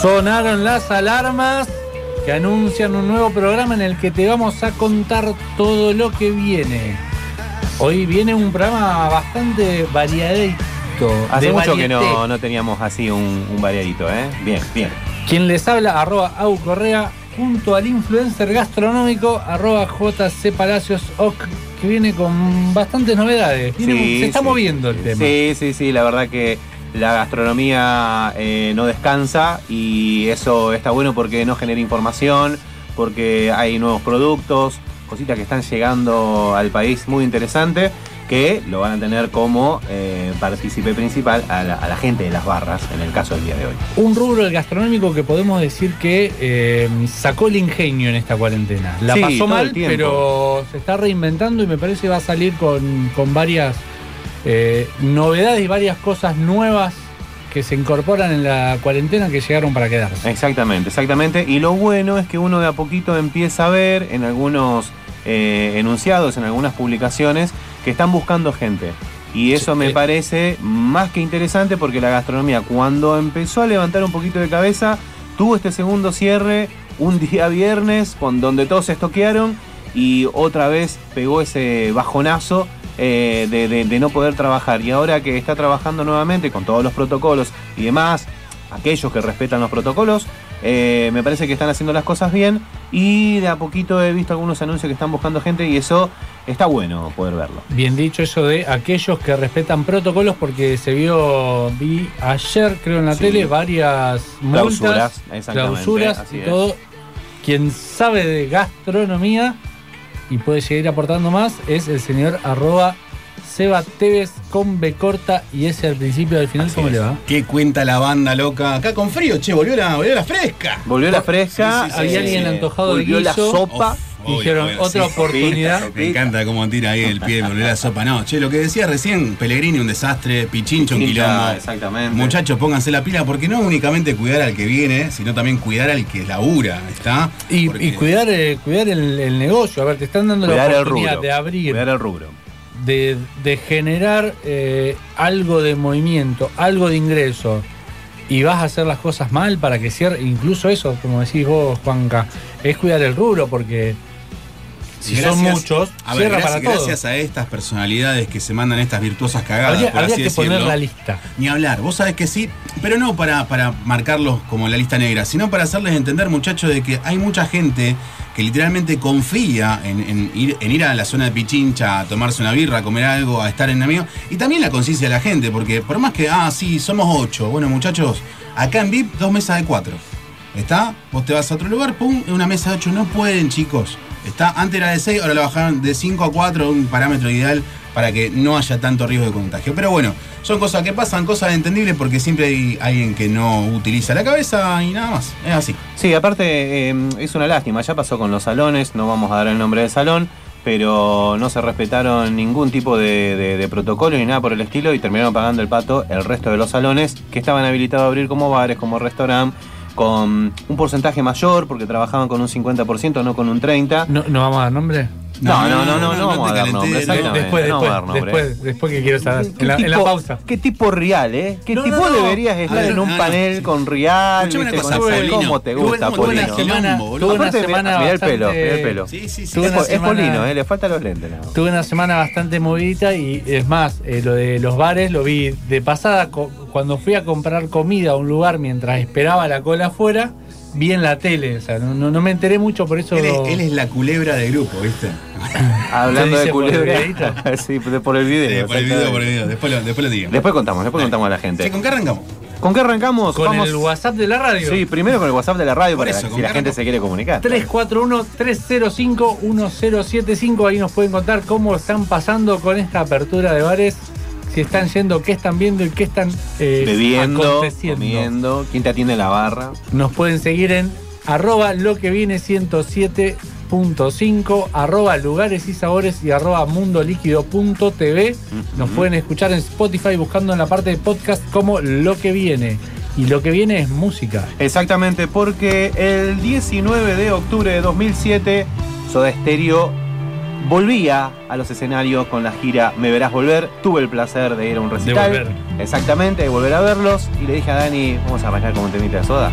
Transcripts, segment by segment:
Sonaron las alarmas que anuncian un nuevo programa en el que te vamos a contar todo lo que viene. Hoy viene un programa bastante variadito. Hace de mucho que no, no teníamos así un, un variadito, ¿eh? Bien, bien. Quien les habla, arroba Au Correa, junto al influencer gastronómico, arroba JC Palacios Oc, que viene con bastantes novedades. Viene- Sí, se está sí. moviendo el tema. Sí, sí, sí, la verdad que la gastronomía eh, no descansa y eso está bueno porque no genera información, porque hay nuevos productos, cositas que están llegando al país muy interesante que lo van a tener como eh, partícipe principal a la, a la gente de las barras en el caso del día de hoy. Un rubro del gastronómico que podemos decir que eh, sacó el ingenio en esta cuarentena. La Sí, pasó mal, el pero se está reinventando y me parece que va a salir con, con varias eh, novedades y varias cosas nuevas que se incorporan en la cuarentena que llegaron para quedarse. Exactamente, exactamente. Y lo bueno es que uno de a poquito empieza a ver en algunos eh, enunciados, en algunas publicaciones, que están buscando gente. Y eso me eh. parece más que interesante porque la gastronomía cuando empezó a levantar un poquito de cabeza, tuvo este segundo cierre un día viernes con, donde todos se estoquearon y otra vez pegó ese bajonazo eh, de, de- de no poder trabajar. Y ahora que está trabajando nuevamente con todos los protocolos y demás, aquellos que respetan los protocolos, eh, me parece que están haciendo las cosas bien y de a poquito he visto algunos anuncios que están buscando gente y eso está bueno poder verlo. Bien dicho eso de aquellos que respetan protocolos porque se vio, vi ayer creo en la Sí. tele varias multas, Clausuras, y todo. Quien sabe de gastronomía y puede seguir aportando más es el señor arroba Seba Tevez con B corta y ese al principio al final, Así ¿cómo es. le va? ¿Qué cuenta la banda loca? Acá con frío, che, volvió la, volvió la fresca. Volvió la fresca. Sí, sí, sí, Había sí, alguien sí. antojado de Volvió la guiso. sopa. Obvio, Dijeron obvio, otra sí. oportunidad. Sopita, Me encanta cómo tira ahí el pie, volvió la sopa. No, che, lo que decía recién, Pellegrini un desastre, Pichincho un quilombo. exactamente. Muchachos, pónganse la pila porque no únicamente cuidar al que viene, sino también cuidar al que labura, ¿está? Y, Porque- y cuidar, eh, cuidar el, el negocio. A ver, te están dando Cuidar la el oportunidad rubro. de abrir, Cuidar el rubro. de, de generar eh, algo de movimiento, algo de ingreso. Y vas a hacer las cosas mal para que cierre. Incluso eso, como decís vos, Juanca, es cuidar el rubro porque si son muchos, a ver, gracias, para todos. gracias a estas personalidades que se mandan estas virtuosas cagadas, Habría, por habría así que decirlo. poner la lista. Ni hablar, vos sabés que sí, pero no para, para marcarlos como la lista negra, sino para hacerles entender, muchachos, de que hay mucha gente que literalmente confía en, en ir, en ir a la zona de Pichincha a tomarse una birra, a comer algo, a estar en amigos, y también la conciencia de la gente, porque por más que, ah, sí, somos ocho, bueno, muchachos, acá en VIP, dos mesas de cuatro. ¿Está? Vos te vas a otro lugar, pum, en una mesa de ocho, no pueden, chicos. Está, antes era de 6, ahora lo bajaron de 5 a 4, un parámetro ideal para que no haya tanto riesgo de contagio. Pero bueno, son cosas que pasan, cosas entendibles porque siempre hay alguien que no utiliza la cabeza y nada más. Es así. Sí, aparte eh, es una lástima, ya pasó con los salones, no vamos a dar el nombre del salón, pero no se respetaron ningún tipo de, de- protocolo ni nada por el estilo y terminaron pagando el pato el resto de los salones que estaban habilitados a abrir como bares, como restaurante, con un porcentaje mayor porque trabajaban con un 50%, no con un 30%. ¿No, no vamos a dar nombre? No, no, no, no, no, vamos a te dar calenté, nombres, no. exactamente. Después, no, después, a dar nombre. después, después que quiero saber. ¿Qué En la, en la tipo- pausa. Qué tipo real, ¿eh? ¿Qué No, tipo no, no. deberías estar ver, en un panel con real? Escuchame una viste, cosa, con ese- Paulino. ¿Cómo te gusta, Polino? tuve una semana mira el pelo, mira el pelo. Sí, sí, sí. Es, Polino, ¿eh? Le faltan los lentes. Tuve una semana bastante movidita y es más, eh, lo de los bares lo vi de pasada cuando fui a comprar comida a un lugar mientras esperaba la cola afuera, vi en la tele, o sea, no, no- no me enteré mucho por eso. Él es, él es la culebra del grupo, ¿viste? Hablando ¿Se de por culebra. sí, de- por el video. Sí, por el video, por el video. Después lo, después lo digo. Después contamos, después contamos a la gente. Sí, ¿Con qué arrancamos? ¿Con qué arrancamos? Con Vamos- el WhatsApp de la radio. Sí, primero con el WhatsApp de la radio Por para eso, que- ¿con si la gente se quiere comunicar. 341-305-1075. Ahí nos pueden contar cómo están pasando con esta apertura de bares. Si están yendo, qué están viendo y qué están eh, Bebiendo, aconteciendo. comiendo. ¿Quién te atiende en la barra? Nos pueden seguir en arroba lo que viene 107.5, arroba lugares y sabores y arroba mundoliquido.tv. Nos pueden escuchar en Spotify buscando en la parte de podcast como lo que viene. Y lo que viene es música. Exactamente, porque el 19 de octubre de 2007, Soda Stereo volvía a los escenarios con la gira Me Verás Volver. Tuve el placer de ir a un recital. volver. Exactamente, de volver a verlos. Y le dije a Dani, vamos a arrancar con un temita de Soda.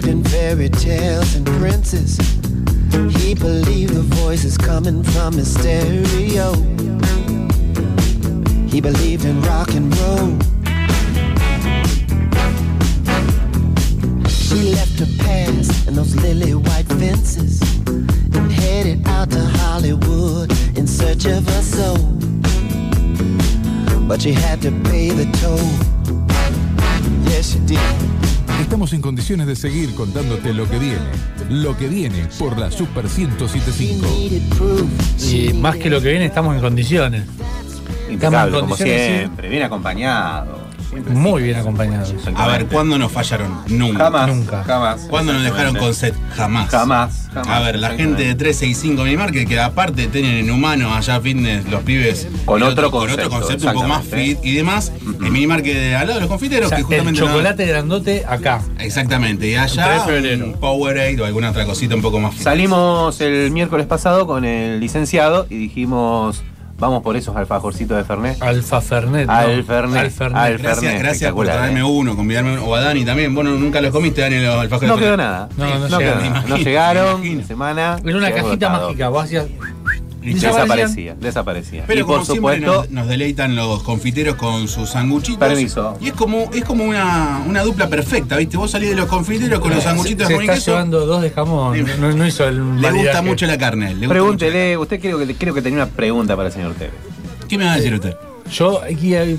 Believed in fairy tales and princes. He believed the voices coming from his stereo. He believed in rock and roll. She left her past and those lily white fences and headed out to Hollywood in search of her soul. But she had to pay the toll. Yes, she did. Estamos en condiciones de seguir contándote lo que viene. Lo que viene por la Super She 1075. needed proof. Y más que lo que viene, estamos en condiciones. Impecable, en como condiciones, sí. siempre. Bien acompañado. Siempre Muy sí. bien acompañados. A ver, ¿cuándo nos fallaron? Nunca. Jamás. Nunca. Jamás. ¿Cuándo nos dejaron con set? Jamás. Jamás. jamás. A ver, la gente de 365 Minimarket, que aparte tienen en humano allá fitness los pibes Con el otro con concepto, otro concepto un poco más fit y demás. El Minimarket de al lado de los confiteros, O sea, que el justamente. no- chocolate grandote acá. Exactamente, y 3 de allá un Powerade o alguna otra cosita un poco más fit. Salimos el miércoles pasado con el licenciado y dijimos, vamos por esos alfajorcitos de Fernet. Alfa Fernet. ¿no? Al Fernet, Al Fernet. al Gracias, Fernet, gracias por traerme ¿eh? uno, convidarme uno. O a Dani también. Bueno, nunca los comiste, Dani, los alfajores. No quedó Fernet. No, nada. no quedó llegaron. nada. No llegaron, semana. Era una cajita mágica. Vos hacías. Desaparecía, desaparecía. Pero y por como supuesto, nos, nos deleitan los confiteros con sus sanguchitos. Permiso. Y es como, es como una, una dupla perfecta, ¿viste? Vos salís de los confiteros con los sanguchitos se de está queso. llevando dos de jamón. No, no hizo el Le gusta mucho la carne. le gusta pregúntele, usted creo que, creo que tenía una pregunta para el señor Tevez. ¿Qué me va a decir usted? Yo, aquí, eh,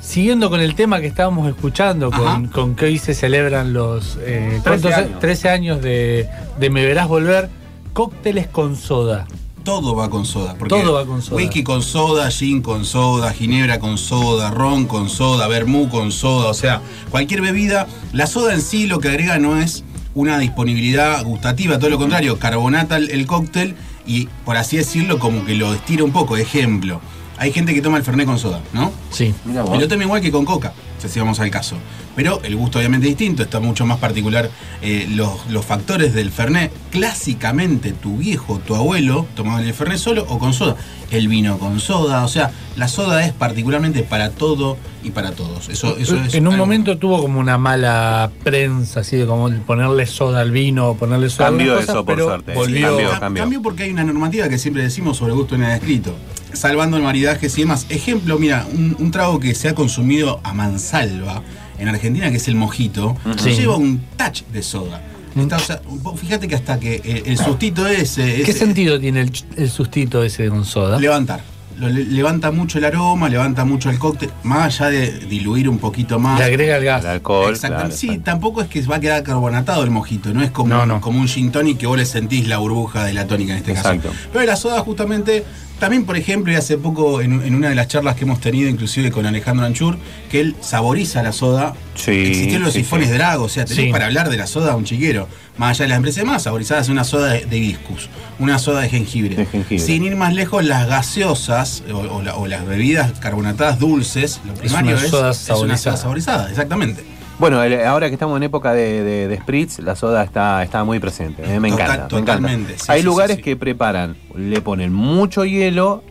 siguiendo con el tema que estábamos escuchando, con, con que hoy se celebran los eh, 13 ¿cuántos? años. 13 años de, de Me Verás Volver, cócteles con soda. Todo va con soda. porque Todo va con soda. Whisky con soda, gin con soda, ginebra con soda, ron con soda, vermú con soda. O sea, cualquier bebida. La soda en sí lo que agrega no es una disponibilidad gustativa, todo lo contrario, carbonata el, el cóctel y, por así decirlo, como que lo estira un poco. Ejemplo, hay gente que toma el fernet con soda, ¿no? Sí. Mira Y lo toma igual que con coca. Si vamos al caso. Pero el gusto obviamente es distinto, está mucho más particular eh, los, los factores del Fernet. Clásicamente, tu viejo, tu abuelo, tomaban el Fernet solo o con soda. El vino con soda, o sea, la soda es particularmente para todo y para todos. Eso, eso es en un algo- momento tuvo como una mala prensa, así de como ponerle soda al vino, ponerle soda Cambió a algunas eso, cosas, por suerte. Sí, Volvió. cambió. Ca- cambió porque hay una normativa que siempre decimos sobre gusto en el escrito. Salvando el maridaje y demás. Ejemplo, mira, un, un trago que se ha consumido a mansalva en Argentina, que es el mojito, Sí. lleva un touch de soda. Está, o sea, vos fíjate que hasta que el, el sustito ese. ¿Qué ese- sentido tiene el, ch- el sustito ese con soda? Levantar. Lo le- levanta mucho el aroma, levanta mucho el cóctel, más allá de diluir un poquito más. Le agrega el gas. El alcohol. Exactamente. claro, sí, tampoco es que va a quedar carbonatado el mojito, no es como, No, no. como un gin tonic que vos le sentís la burbuja de la tónica en este Exacto. caso. Pero la soda justamente, también por ejemplo, y hace poco en, en una de las charlas que hemos tenido, inclusive con Alejandro Anchur, que él saboriza la soda. Sí, Existieron los sí, sifones sí. Drago, o sea, tenés Sí. para hablar de la soda un chiquero. Más allá de las empresas más, saborizadas una soda de, de hibiscus, una soda de jengibre. De jengibre. Sin ir más lejos, las gaseosas o, o la- o las bebidas carbonatadas dulces, lo primario una es, soda es una soda saborizada. saborizada, exactamente. Bueno, el- ahora que estamos en época de, de, de spritz, la soda está, está muy presente. eh, me Total- encanta. me encanta. totalmente, sí, Hay sí, lugares sí, que preparan, le ponen mucho hielo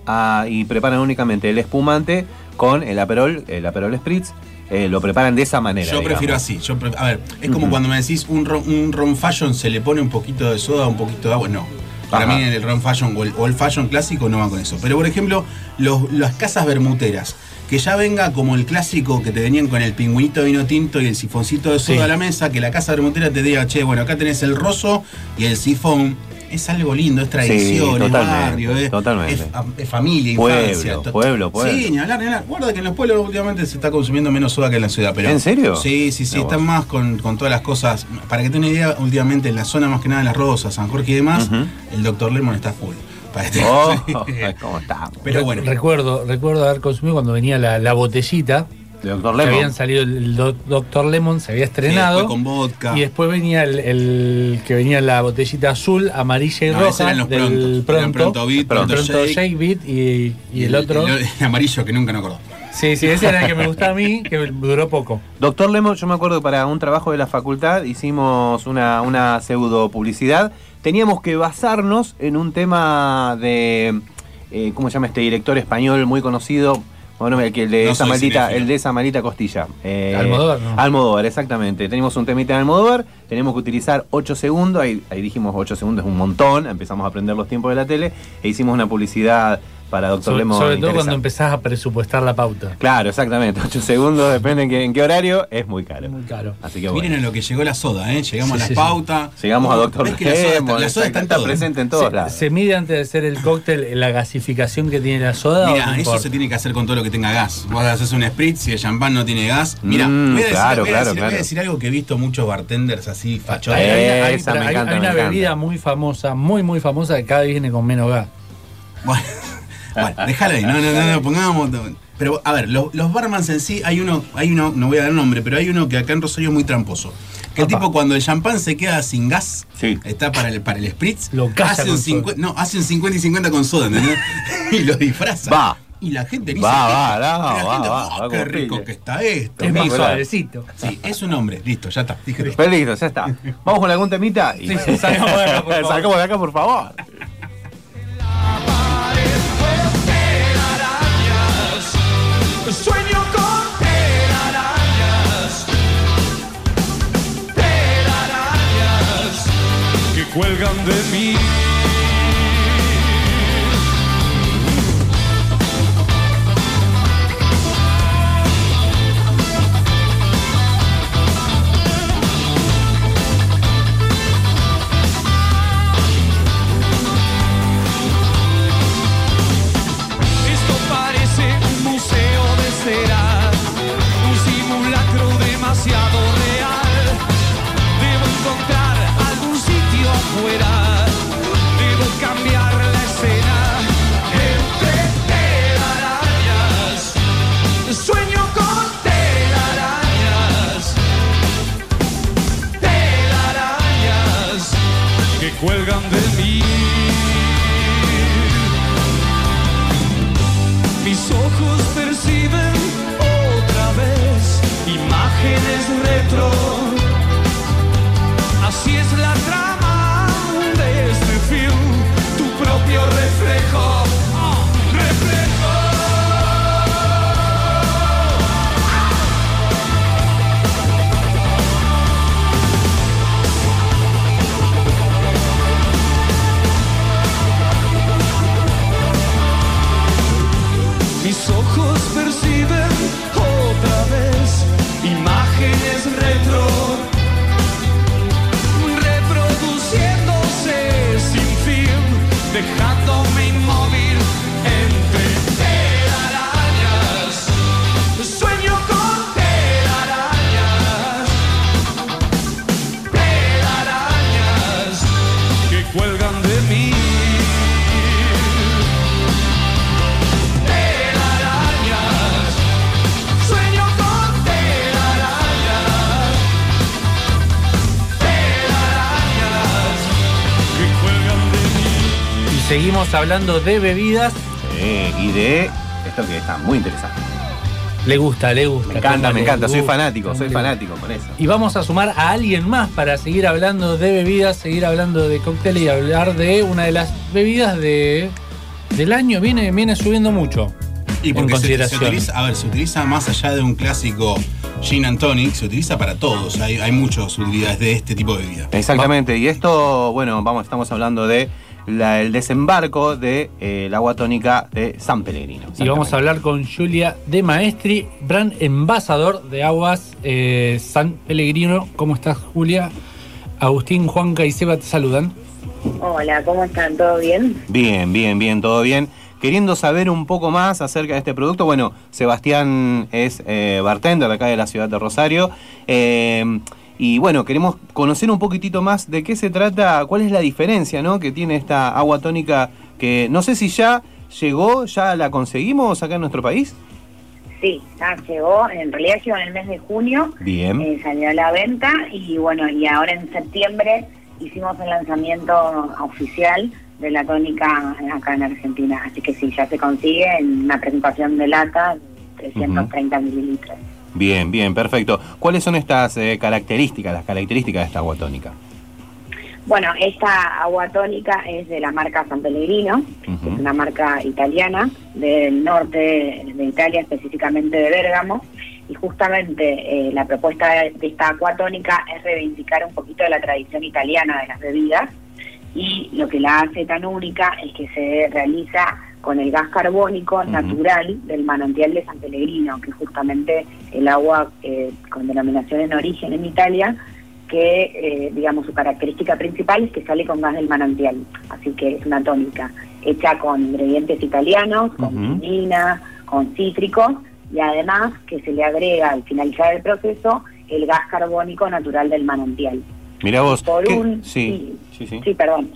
y preparan únicamente el espumante con el aperol, el aperol spritz. eh, lo preparan de esa manera. Yo prefiero así. Yo pre- a ver, es como cuando me decís un ron, un ron fashion se le pone un poquito de soda, un poquito de agua. No. Para Ajá. mí el ron fashion o el, o el fashion clásico no va con eso. Pero por ejemplo, los- las casas bermuteras. Que ya venga como el clásico que te venían con el pingüinito de vino tinto y el sifoncito de soda Sí. a la mesa, que la casa bermutera te diga, che, bueno, acá tenés el roso y el sifón. Es algo lindo, es tradición, es totalmente, barrio, es, es- es familia, Pueblo, infancia. pueblo, pueblo. Sí, ni hablar, ni hablar. Guarda que en los pueblos últimamente se está consumiendo menos soda que en la ciudad. Pero, ¿En serio? Sí, sí, sí. Están vos. más con, con todas las cosas. Para que tengan una idea, últimamente en la zona más que nada de Las Rosas, San Jorge y demás, el Dr. Lemon está full. Para este- Oh, bueno. Recuerdo, recuerdo haber consumido cuando venía la, la botellita. Doctor Que Lemon. habían salido el Do- Dr. Lemon, se había estrenado. con vodka. Y después venía el, el- que venía la botellita azul, amarilla y No, roja eran los del pronto. Eran pronto. Beat, Pronto, Pronto Shake. Shake Beat y, y el, otro. El, amarillo que nunca me acuerdo. Sí, sí, ese era el que me gustaba a mí, que duró poco. Doctor Lemon, yo me acuerdo que para un trabajo de la facultad hicimos una, una pseudo publicidad. Teníamos que basarnos en un tema de. eh, ¿Cómo se llama este director español muy conocido? Bueno, el, que el de No esa maldita, el de esa maldita costilla. Eh, Almodóvar, ¿no? Almodóvar, exactamente. Teníamos un temita de Almodóvar, tenemos que utilizar 8 segundos, ahí, ahí dijimos 8 segundos es un montón, empezamos a aprender los tiempos de la tele e hicimos una publicidad para Doctor Sobre, Lemon. sobre todo cuando empezás a presupuestar la pauta. Claro, exactamente. 8 segundos, depende en qué, en qué horario, es muy caro. Muy caro. Así que bueno. Miren a lo que llegó la soda, ¿eh? Llegamos Sí, a sí, sí. pautas. Llegamos a Doctor ¿Ves que la soda está, Lemon, la soda está en está todo? presente en todos Se, lados. se mide antes de hacer el cóctel la gasificación que tiene la soda. Mira, no eso importa? se tiene que hacer con todo lo que tenga gas. Vos haces un spritz si el champán no tiene gas. Mira, Mm, voy, a decir, claro, voy a claro, decir- voy a claro. decir algo que he visto muchos bartenders así fachones. Hay, hay- una bebida muy famosa, muy, muy famosa, que cada vez viene con menos gas. Bueno, bueno, déjalo ahí, no, no, no, no, pongamos. Pero a ver, los, los barmans en sí, hay uno, hay uno, no voy a dar nombre, pero hay uno que acá en Rosario es muy tramposo. Que el tipo cuando el champán se queda sin gas, Sí. está para el, para el spritz, Lo hace un, soda. 50, no, hace un 50 y 50 con soda, ¿entendés? y lo disfraza. Va. Y la gente ni Va, va, no, Y la va, gente, va, "Oh, va qué rico pille". que está esto. Es más suavecito. Sí, es un hombre, listo, ya está. Dije todo. Pero listo, ya está. Vamos con algún temita y Sí, sí, salgamos de acá, por favor. Sueño con telarañas, telarañas que cuelgan de mí. si es la seguimos hablando de bebidas. Sí, y de esto que está muy interesante. Le gusta, le gusta. Me encanta, me encanta, soy fanático, soy fanático con eso. Y vamos a sumar a alguien más para seguir hablando de bebidas, seguir hablando de cóctel y hablar de una de las bebidas de, del año. Viene, viene subiendo mucho. Y en porque se, se consideración. utiliza, a ver, se utiliza más allá de un clásico gin and tonic, se utiliza para todos. Hay, hay muchas utilidades de este tipo de bebida. Exactamente, y esto, bueno, vamos, estamos hablando de la- el desembarco de eh, el agua tónica de San Pellegrino. Y vamos a hablar con Julia de Maestri, brand embajador de aguas eh, San Pellegrino. ¿Cómo estás, Julia? Agustín, Juanca y Seba te saludan. Hola, ¿cómo están? ¿Todo bien? Bien, bien, bien, todo bien. Queriendo saber un poco más acerca de este producto, bueno, Sebastián es eh, bartender de acá de la ciudad de Rosario. eh, y bueno, queremos conocer un poquitito más de qué se trata, cuál es la diferencia ¿no? que tiene esta agua tónica que no sé si ya llegó, ya la conseguimos acá en nuestro país. Sí, ya llegó, en realidad llegó en el mes de junio, Bien. eh, salió a la venta y bueno, y ahora en septiembre hicimos el lanzamiento oficial de la tónica acá en Argentina, así que sí, ya se consigue en una presentación de lata, 330 mililitros. Bien, bien, perfecto. ¿Cuáles son estas eh, características, las características de esta agua tónica? Bueno, esta agua tónica es de la marca San Pellegrino, que es una marca italiana del norte de Italia, específicamente de Bérgamo. Y justamente eh, la propuesta de, de esta agua tónica es reivindicar un poquito de la tradición italiana de las bebidas. Y lo que la hace tan única es que se realiza con el gas carbónico natural del manantial de San Pellegrino, que es justamente el agua eh, con denominación en origen en Italia, que, eh, digamos, su característica principal es que sale con gas del manantial. Así que es una tónica hecha con ingredientes italianos, con quinina, con cítricos, y además que se le agrega al finalizar el proceso el gas carbónico natural del manantial. Mira vos. Por ¿qué- un... Sí, sí, sí. Sí, perdón.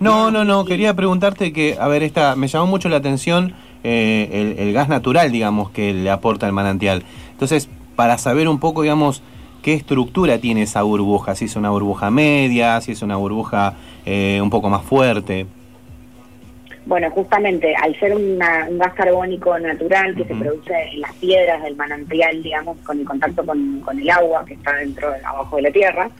No, no, no, quería preguntarte que, a ver, esta, me llamó mucho la atención eh, el, el gas natural, digamos, que le aporta el manantial. Entonces, para saber un poco, digamos, qué estructura tiene esa burbuja, si es una burbuja media, si es una burbuja eh, un poco más fuerte. Bueno, justamente al ser una- un gas carbónico natural que se produce en las piedras del manantial, digamos, con el contacto con, con el agua que está dentro, abajo de la tierra,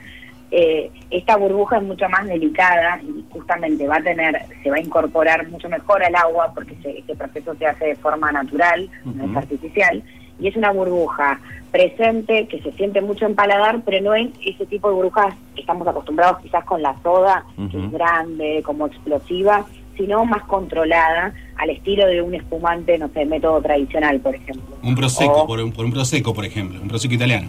eh, esta burbuja es mucho más delicada y justamente va a tener, se va a incorporar mucho mejor al agua porque se- este proceso se hace de forma natural, no es artificial, y es una burbuja presente que se siente mucho en paladar, pero no es ese tipo de burbujas que estamos acostumbrados quizás con la soda, que es grande, como explosiva, sino más controlada al estilo de un espumante, no sé, método tradicional, por ejemplo. Un prosecco, O- por, un- por un prosecco, por ejemplo, un prosecco italiano.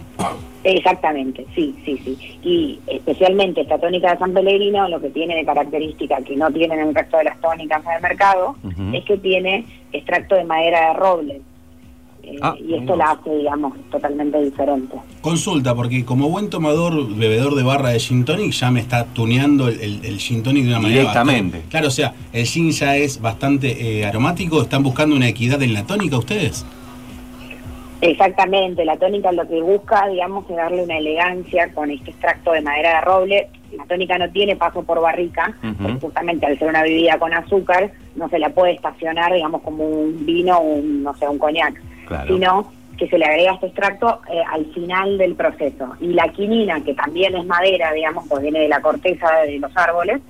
Exactamente, sí, sí, sí. Y especialmente esta tónica de San Pellegrino, lo que tiene de característica que no tienen el resto de las tónicas en el mercado, es que tiene extracto de madera de roble. Eh, Ah, y esto la hace, digamos, totalmente diferente. Consulta, porque como buen tomador, bebedor de barra de gin tonic, ya me está tuneando el, el, el gin tonic de una manera Directamente. bastante- Claro, o sea, el gin ya es bastante eh, aromático. ¿Están buscando una equidad en la tónica ustedes? Exactamente, la tónica lo que busca, digamos, es darle una elegancia con este extracto de madera de roble. La tónica no tiene paso por barrica, justamente al ser una bebida con azúcar, no se la puede estacionar, digamos, como un vino o un, no sé, un coñac, Claro. sino que se le agrega este extracto eh, al final del proceso. Y la quinina, que también es madera, digamos, pues viene de la corteza de los árboles.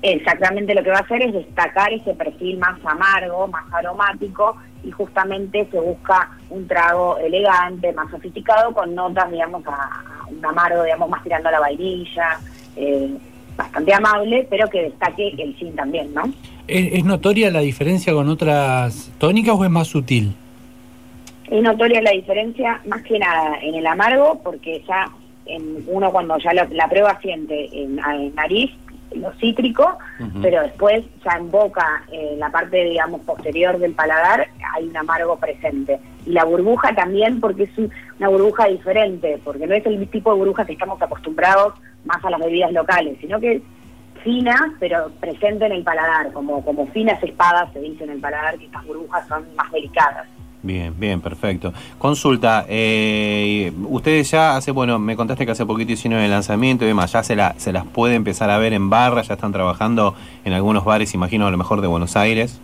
Exactamente lo que va a hacer es destacar ese perfil más amargo, más aromático y justamente se busca un trago elegante, más sofisticado, con notas, digamos, a, a un amargo, digamos, más tirando a la vainilla, eh, bastante amable, pero que destaque el gin también, ¿no? ¿Es, es notoria la diferencia con otras tónicas o es más sutil? Es notoria la diferencia, más que nada en el amargo, porque ya en uno cuando ya la, la prueba siente en, en nariz lo cítrico, pero después ya en boca, en la parte, digamos, posterior del paladar, hay un amargo presente. Y la burbuja también, porque es un- una burbuja diferente, porque no es el tipo de burbuja que estamos acostumbrados más a las bebidas locales, sino que es fina, pero presente en el paladar, como, como finas espadas se dice en el paladar, que estas burbujas son más delicadas. Bien, bien, perfecto. Consulta, eh, ustedes ya hace, bueno, me contaste que hace poquito hicieron el lanzamiento y demás, ya se, la, se las puede empezar a ver en barra, ya están trabajando en algunos bares, imagino a lo mejor de Buenos Aires.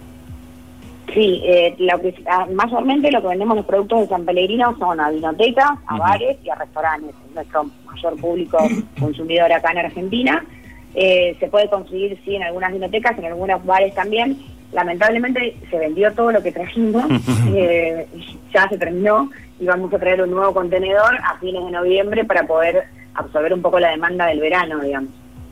Sí, eh, lo que, ah, mayormente lo que vendemos los productos de San Pellegrino son a vinotecas, a bares y a restaurantes. Es nuestro mayor público consumidor acá en Argentina. Eh, se puede conseguir, sí, en algunas vinotecas, en algunos bares también. Lamentablemente se vendió todo lo que trajimos, eh, ya se terminó y vamos a traer un nuevo contenedor a fines de noviembre para poder absorber un poco la demanda del verano, digamos.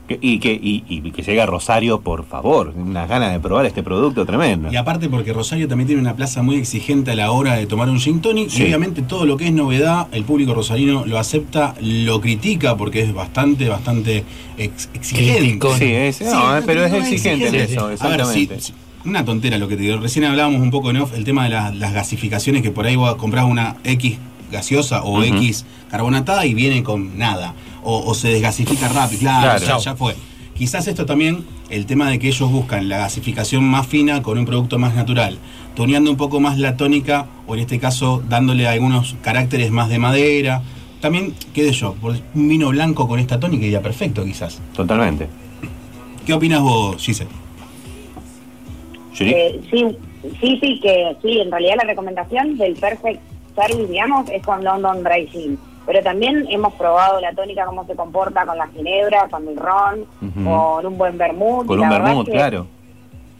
Y, que, y, y que llegue a Rosario, por favor, unas ganas de probar este producto tremendo. Y aparte porque Rosario también tiene una plaza muy exigente a la hora de tomar un gin tonic Sí. y obviamente todo lo que es novedad, el público rosarino lo acepta, lo critica porque es bastante, bastante ex- exigente. Sí, es, no, Sí, pero es no, exigente en exigente. eso, A ver, exactamente. Una tontera lo que te digo. Recién hablábamos un poco en off el tema de la- las gasificaciones que por ahí vos compras una X gaseosa o. X carbonatada y viene con nada. O, o se desgasifica rápido, claro, Claro. ya, ya fue. Quizás esto también, el tema de que ellos buscan la gasificación más fina con un producto más natural, toneando un poco más la tónica, o en este caso dándole algunos caracteres más de madera. También, qué sé yo, un vino blanco con esta tónica iría perfecto quizás. Totalmente. ¿Qué opinas vos, Giselle? Yuri. Eh, sí, sí, sí, que sí, en realidad la recomendación del Perfect Service, digamos, es con London Dry Gin. Pero también hemos probado la tónica, cómo se comporta con la ginebra, con el ron, con un buen vermut. Con un vermut, claro.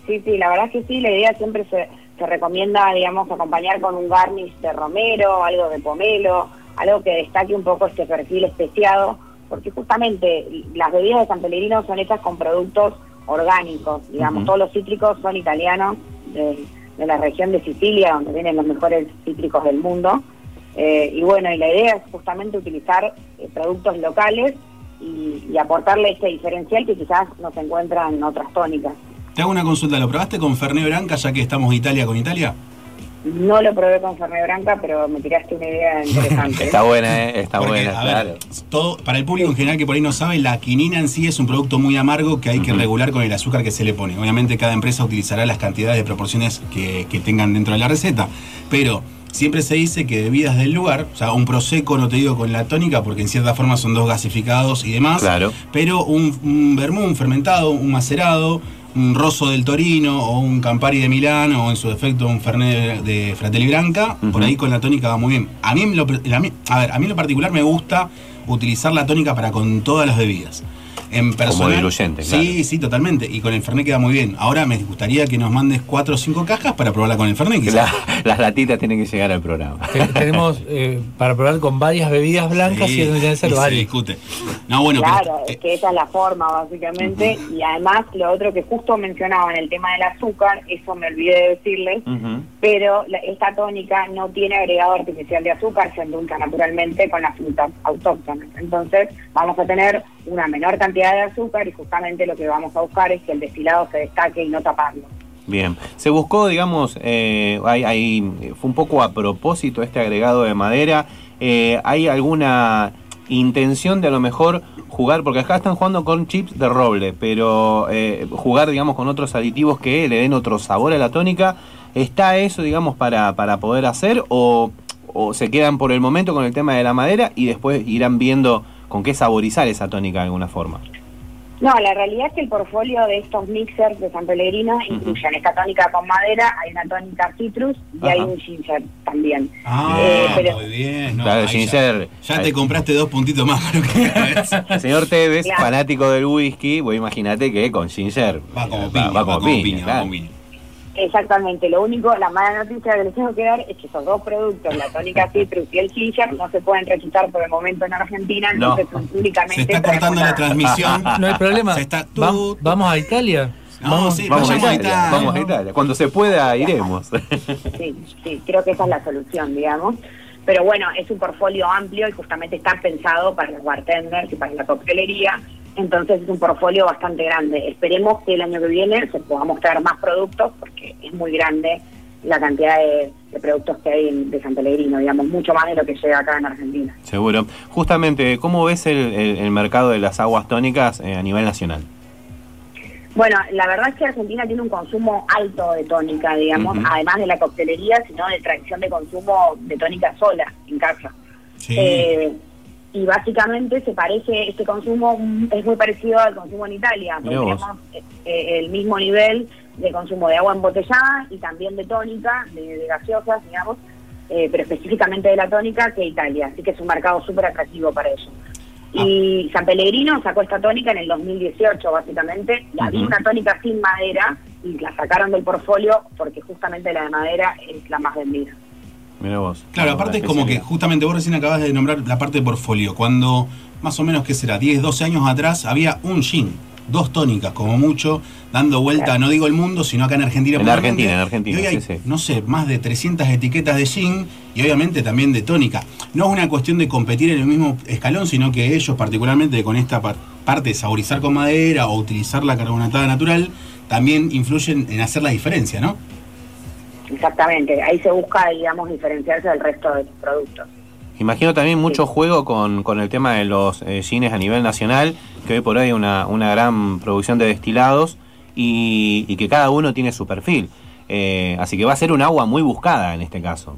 Sí, sí, la verdad es que sí, la idea siempre se, se recomienda, digamos, acompañar con un garnish de romero, algo de pomelo, algo que destaque un poco este perfil especiado, porque justamente las bebidas de San Pellegrino son hechas con productos orgánicos, digamos, todos los cítricos son italianos, de, de la región de Sicilia, donde vienen los mejores cítricos del mundo. Eh, y bueno, y la idea es justamente utilizar eh, productos locales y, y aportarle este diferencial que quizás no se encuentra en otras tónicas. Te hago una consulta, ¿lo probaste con Fernet Branca ya que estamos Italia con Italia? No lo probé con Fernet Branca, pero me tiraste una idea interesante. Está buena, ¿eh? Está Porque, buena, a ver, claro. todo, para el público en general que por ahí no sabe, la quinina en sí es un producto muy amargo que hay que regular con el azúcar que se le pone. Obviamente cada empresa utilizará las cantidades de proporciones que, que tengan dentro de la receta, pero siempre se dice que bebidas del lugar, o sea, un prosecco no te digo con la tónica porque en cierta forma son dos gasificados y demás, Claro. pero un, un vermú, un fermentado, un macerado, un rosso del Torino o un Campari de Milán o en su defecto un Fernet de Fratelli Branca, por ahí con la tónica va muy bien. A mí, lo, a mí- a ver, a mí en lo particular me gusta utilizar la tónica para con todas las bebidas. En personal, diluyente, Sí, claro. sí, totalmente. Y con el Fernet queda muy bien. Ahora me gustaría que nos mandes cuatro o cinco cajas para probarla con el Fernet. quizás. La- las latitas tienen que llegar al programa. Te- tenemos eh, para probar con varias bebidas blancas Sí, y deberían y ser se varias. discute. No, bueno, claro, pero, es que esa es la forma, básicamente. Y además, lo otro que justo mencionaban, el tema del azúcar, eso me olvidé de decirles, pero la- esta tónica no tiene agregado artificial de azúcar, se endulza naturalmente con las frutas autóctonas. Entonces, vamos a tener una menor de azúcar y justamente lo que vamos a buscar es que el destilado se destaque y no taparlo. Bien, se buscó, digamos, eh, fue un poco a propósito este agregado de madera. Eh, ¿Hay alguna intención de a lo mejor jugar, porque acá están jugando con chips de roble, pero eh, jugar, digamos, con otros aditivos que le den otro sabor a la tónica? ¿Está eso, digamos, para, para poder hacer o, o se quedan por el momento con el tema de la madera y después irán viendo con qué saborizar esa tónica de alguna forma? No, la realidad es que el portfolio de estos mixers de San Pellegrino incluyen esta tónica con madera, hay una tónica citrus y hay un ginger también. Ah, Eh, pero- muy bien. no, Claro, Ginger. Ya, ya te compraste dos puntitos más para que. El señor Tevez, Claro. fanático del whisky, vos imagínate que con Ginger Va como va- piña, va como piña, va claro. como piña. Exactamente, lo único, la mala noticia que les tengo que dar es que esos dos productos, la tónica citrus y el ginger, no se pueden recitar por el momento en Argentina, No. entonces únicamente... Se está cortando la transmisión. No hay problema. Se está Va- tú- vamos a Italia. No, sí, Vamos a Italia, Italia. vamos a Italia. Cuando se pueda iremos. Sí, sí, creo que esa es la solución, digamos. Pero bueno, es un portfolio amplio y justamente está pensado para los bartenders y para la coctelería. Entonces es un portfolio bastante grande. Esperemos que el año que viene se pueda mostrar más productos porque es muy grande la cantidad de, productos que hay en- de San Pellegrino, digamos, mucho más de lo que llega acá en Argentina. Seguro. Justamente, ¿cómo ves el mercado de las aguas tónicas eh, a nivel nacional? Bueno, la verdad es que Argentina tiene un consumo alto de tónica, digamos, además de la coctelería, sino de tradición de consumo de tónica sola en casa. Sí. Eh, y básicamente se parece, este consumo es muy parecido al consumo en Italia, porque tenemos eh, eh, el mismo nivel de consumo de agua embotellada y también de tónica, de, de gaseosas, digamos, eh, pero específicamente de la tónica que Italia, así que es un mercado súper atractivo para eso. Y San Pellegrino sacó esta tónica en el 2018, básicamente, había Ujú. una tónica sin madera y la sacaron del portfolio porque justamente la de madera es la más vendida. Mira vos. Claro, aparte es como que justamente vos recién acabas de nombrar la parte de portfolio. Cuando más o menos, ¿qué será? 10, 12 años atrás había un gin, dos tónicas como mucho, dando vuelta, no digo el mundo, sino acá en Argentina. En. Argentina, en Argentina, Y hoy hay, sí, sí. no sé, más de 300 etiquetas de gin y obviamente también de tónica. No es una cuestión de competir en el mismo escalón, sino que ellos particularmente con esta par- parte de saborizar con madera o utilizar la carbonatada natural, también influyen en hacer la diferencia, ¿no? Exactamente, ahí se busca, digamos, diferenciarse del resto de los productos. Imagino también mucho juego con, con el tema de los eh, gines a nivel nacional, que hoy por hoy hay una, una gran producción de destilados y, y que cada uno tiene su perfil. Eh, así que va a ser un agua muy buscada en este caso.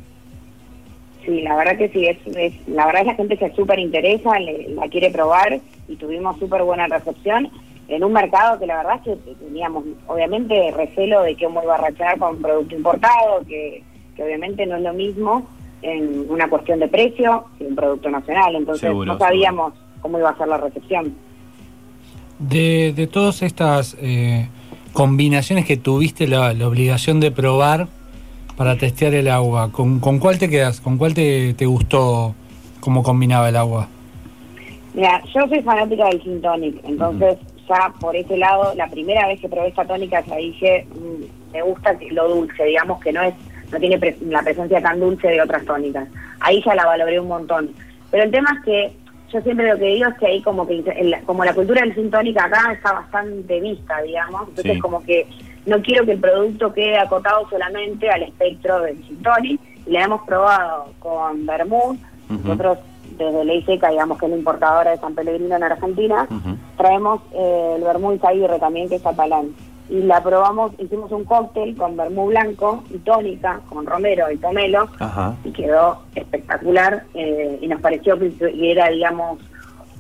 Sí, la verdad que sí, es, es- la verdad es que la gente se súper interesa, le- la quiere probar y tuvimos súper buena recepción en un mercado que la verdad es que teníamos obviamente recelo de que iba a rachar con un producto importado, que, que obviamente no es lo mismo en una cuestión de precio que un producto nacional, entonces Seguro, no sabíamos cómo iba a ser la recepción. De, de todas estas eh, combinaciones que tuviste la, la obligación de probar para testear el agua, ¿con, con cuál te quedas? ¿Con cuál te, te gustó cómo combinaba el agua? Mira, yo soy fanática del gin tonic, entonces ya por ese lado, la primera vez que probé esta tónica ya dije, mm, me gusta que- lo dulce, digamos que no es no tiene pre- la presencia tan dulce de otras tónicas. Ahí ya la valoré un montón. Pero el tema es que yo siempre lo que digo es que ahí como que como la cultura del gin tonic acá está bastante vista, digamos, entonces Sí. como que no quiero que el producto quede acotado solamente al espectro del gin tonic. Y la hemos probado con vermouth, nosotros desde Ley Seca, digamos que es la importadora de San Pellegrino en Argentina, traemos eh, el vermouth Aguirre también, que es catalán. Y la probamos, hicimos un cóctel con vermouth blanco y tónica, con romero y pomelo, Ajá. y quedó espectacular. eh, y nos pareció que era, digamos,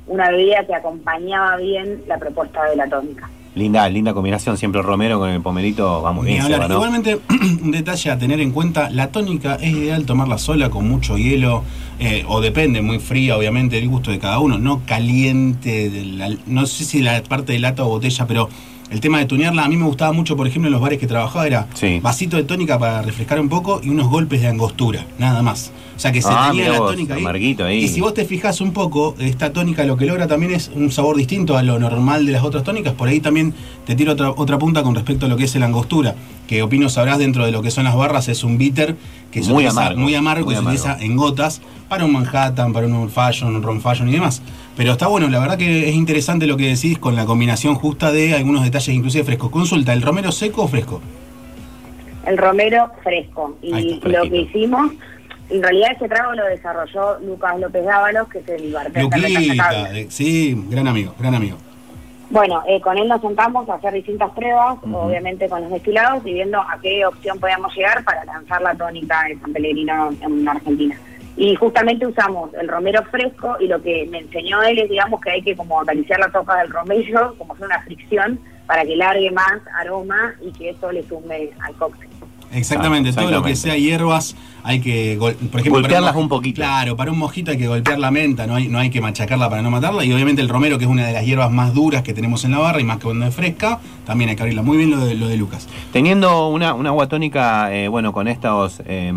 una bebida que acompañaba bien la propuesta de la tónica. Linda, linda combinación. Siempre el romero con el pomerito va muy Ni bien. hablar. ¿no? Igualmente, un detalle a tener en cuenta, la tónica es ideal tomarla sola con mucho hielo, eh, o depende, muy fría, obviamente, el gusto de cada uno, no caliente, de la- no sé si la parte de lata o botella, pero el tema de tunearla, a mí me gustaba mucho, por ejemplo, en los bares que trabajaba, era Sí. vasito de tónica para refrescar un poco y unos golpes de angostura, nada más. O sea que se Ah, tenía la vos, tónica ahí. Y si vos te fijas un poco, esta tónica lo que logra también es un sabor distinto a lo normal de las otras tónicas. Por ahí también te tiro otra, otra punta con respecto a lo que es el angostura, que opino sabrás dentro de lo que son las barras, es un bitter que se Muy utiliza amargo, muy amargo muy y se amargo. utiliza en gotas para un Manhattan, para un Old Fashion, un Ron Fashion y demás. Pero está bueno, la verdad que es interesante lo que decís con la combinación justa de algunos detalles inclusive frescos. Consulta, ¿el romero seco o fresco? El romero fresco. Y está, lo que hicimos, en realidad ese trago lo desarrolló Lucas López Dávalos, que es el bartender de eh, sí, gran amigo, gran amigo. Bueno, eh, con él nos sentamos a hacer distintas pruebas, obviamente con los destilados, y viendo a qué opción podíamos llegar para lanzar la tónica de San Pellegrino en Argentina. Y justamente usamos el romero fresco y lo que me enseñó él es, digamos, que hay que como acariciar la toca del romero, como hacer una fricción para que largue más aroma y que eso le sume al cóctel. Exactamente, Ah, todo lo que sea hierbas hay que, por ejemplo, Golpearlas para un poquito. Claro, para un mojito hay que golpear la menta, no hay, no hay que machacarla para no matarla. Y obviamente el romero, que es una de las hierbas más duras que tenemos en la barra y más que cuando es fresca, también hay que abrirla. Muy bien lo de, lo de Lucas. Teniendo una, una agua tónica, eh, bueno, con estos, eh,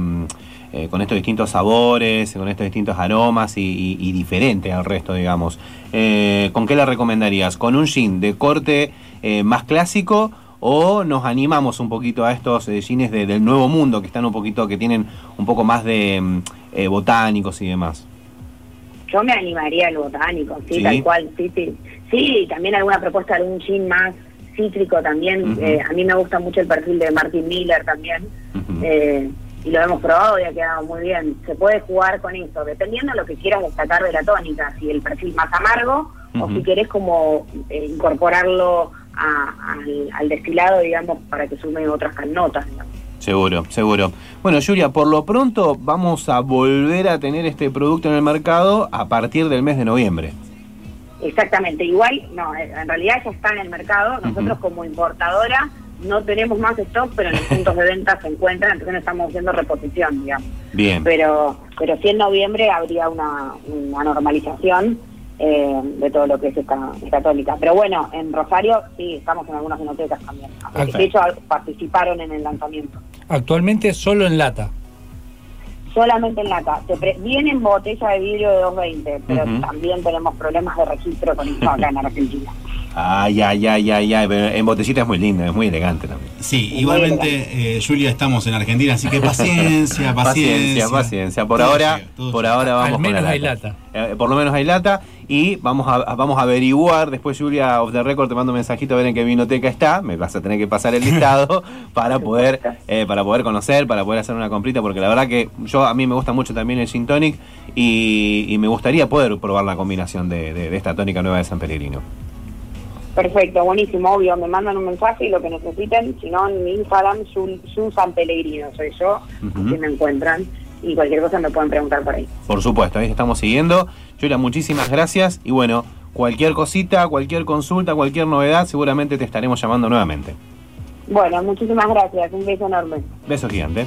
eh, con estos distintos sabores, con estos distintos aromas y, y- y diferente al resto, digamos, eh, ¿con qué la recomendarías? ¿Con un gin de corte eh, más clásico o nos animamos un poquito a estos eh, gines de- del nuevo mundo que están un poquito, que tienen un poco más de mm, eh, botánicos y demás? Yo me animaría al botánico, sí, Sí. tal cual, sí, sí. Sí, también alguna propuesta de algún gin más cítrico también. A mí me gusta mucho el perfil de Martin Miller también. Eh, y lo hemos probado y ha quedado muy bien. Se puede jugar con eso, dependiendo de lo que quieras destacar de la tónica, si el perfil más amargo o si querés como eh, incorporarlo a- al, al destilado, digamos, para que sume otras notas. digamos. Seguro, seguro. Bueno, Julia, por lo pronto vamos a volver a tener este producto en el mercado a partir del mes de noviembre. Exactamente, igual, no, eh, en realidad ya está en el mercado. Nosotros como importadora no tenemos más stock, pero en los puntos de venta se encuentran, entonces no estamos haciendo reposición, digamos. Bien. Pero, pero sí en noviembre habría una, una normalización eh, de todo lo que es esta, esta tónica. Pero bueno, en Rosario sí, estamos en algunas vinotecas también. Así que, De hecho, participaron en el lanzamiento. Actualmente solo en lata. Solamente en lata. Se pre- viene en botella de vidrio de 220, pero también tenemos problemas de registro con esto acá en Argentina. Ay, ay, ay, ay, ay. pero En botellita es muy lindo, es muy elegante también. Sí, igualmente, eh, Julia, estamos en Argentina, así que paciencia, paciencia. Paciencia, paciencia. Por Todo ahora, llega, por llega. ahora vamos Al con menos la hay lata. Eh, por lo menos hay lata y vamos a, vamos a averiguar después Julia off the record te mando un mensajito a ver en qué vinoteca está me vas a tener que pasar el listado para poder eh, para poder conocer para poder hacer una comprita porque la verdad que yo a mí me gusta mucho también el gin tonic y, y me gustaría poder probar la combinación de, de- de esta tónica nueva de San Pellegrino Perfecto, buenísimo, obvio. Me mandan un mensaje y lo que necesiten. Si no, en mi Instagram, Jun San Pellegrino, soy yo. Ujú. Así me encuentran. Y cualquier cosa me pueden preguntar por ahí. por supuesto ahí estamos siguiendo Julia muchísimas gracias y bueno cualquier cosita cualquier consulta cualquier novedad seguramente te estaremos llamando nuevamente Bueno, muchísimas gracias. Un beso enorme. beso gigante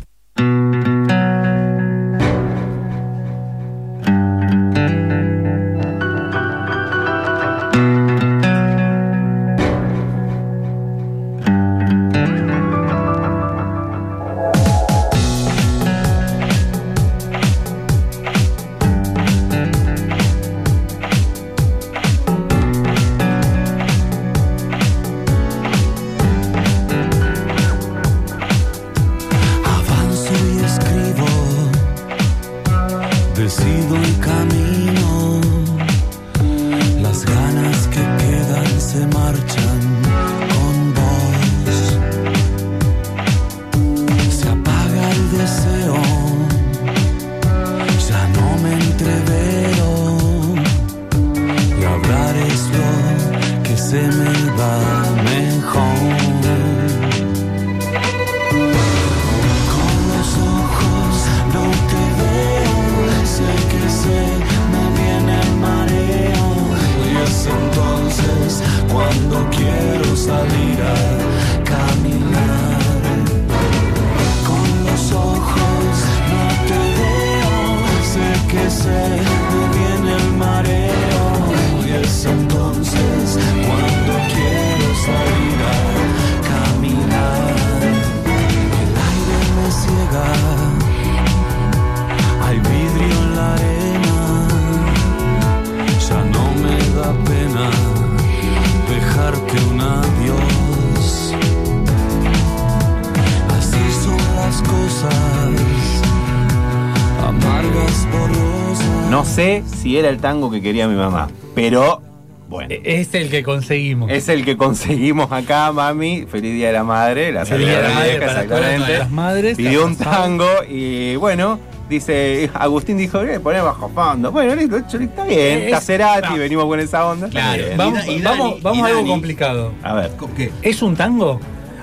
Si era el tango que quería mi mamá, pero bueno. Es el que conseguimos. Es el que conseguimos acá, mami. Feliz Día de la Madre. La Feliz Día de la Madre vieja, para las madres. Pidió un tango y bueno, dice, Agustín dijo, eh, poné bajo fondo. Bueno, listo, está bien. Es- Está Cerati, no. venimos con esa onda. Claro. Vamos, Y Dani- vamos, vamos y a algo complicado. A ver. ¿Qué? ¿Es un tango?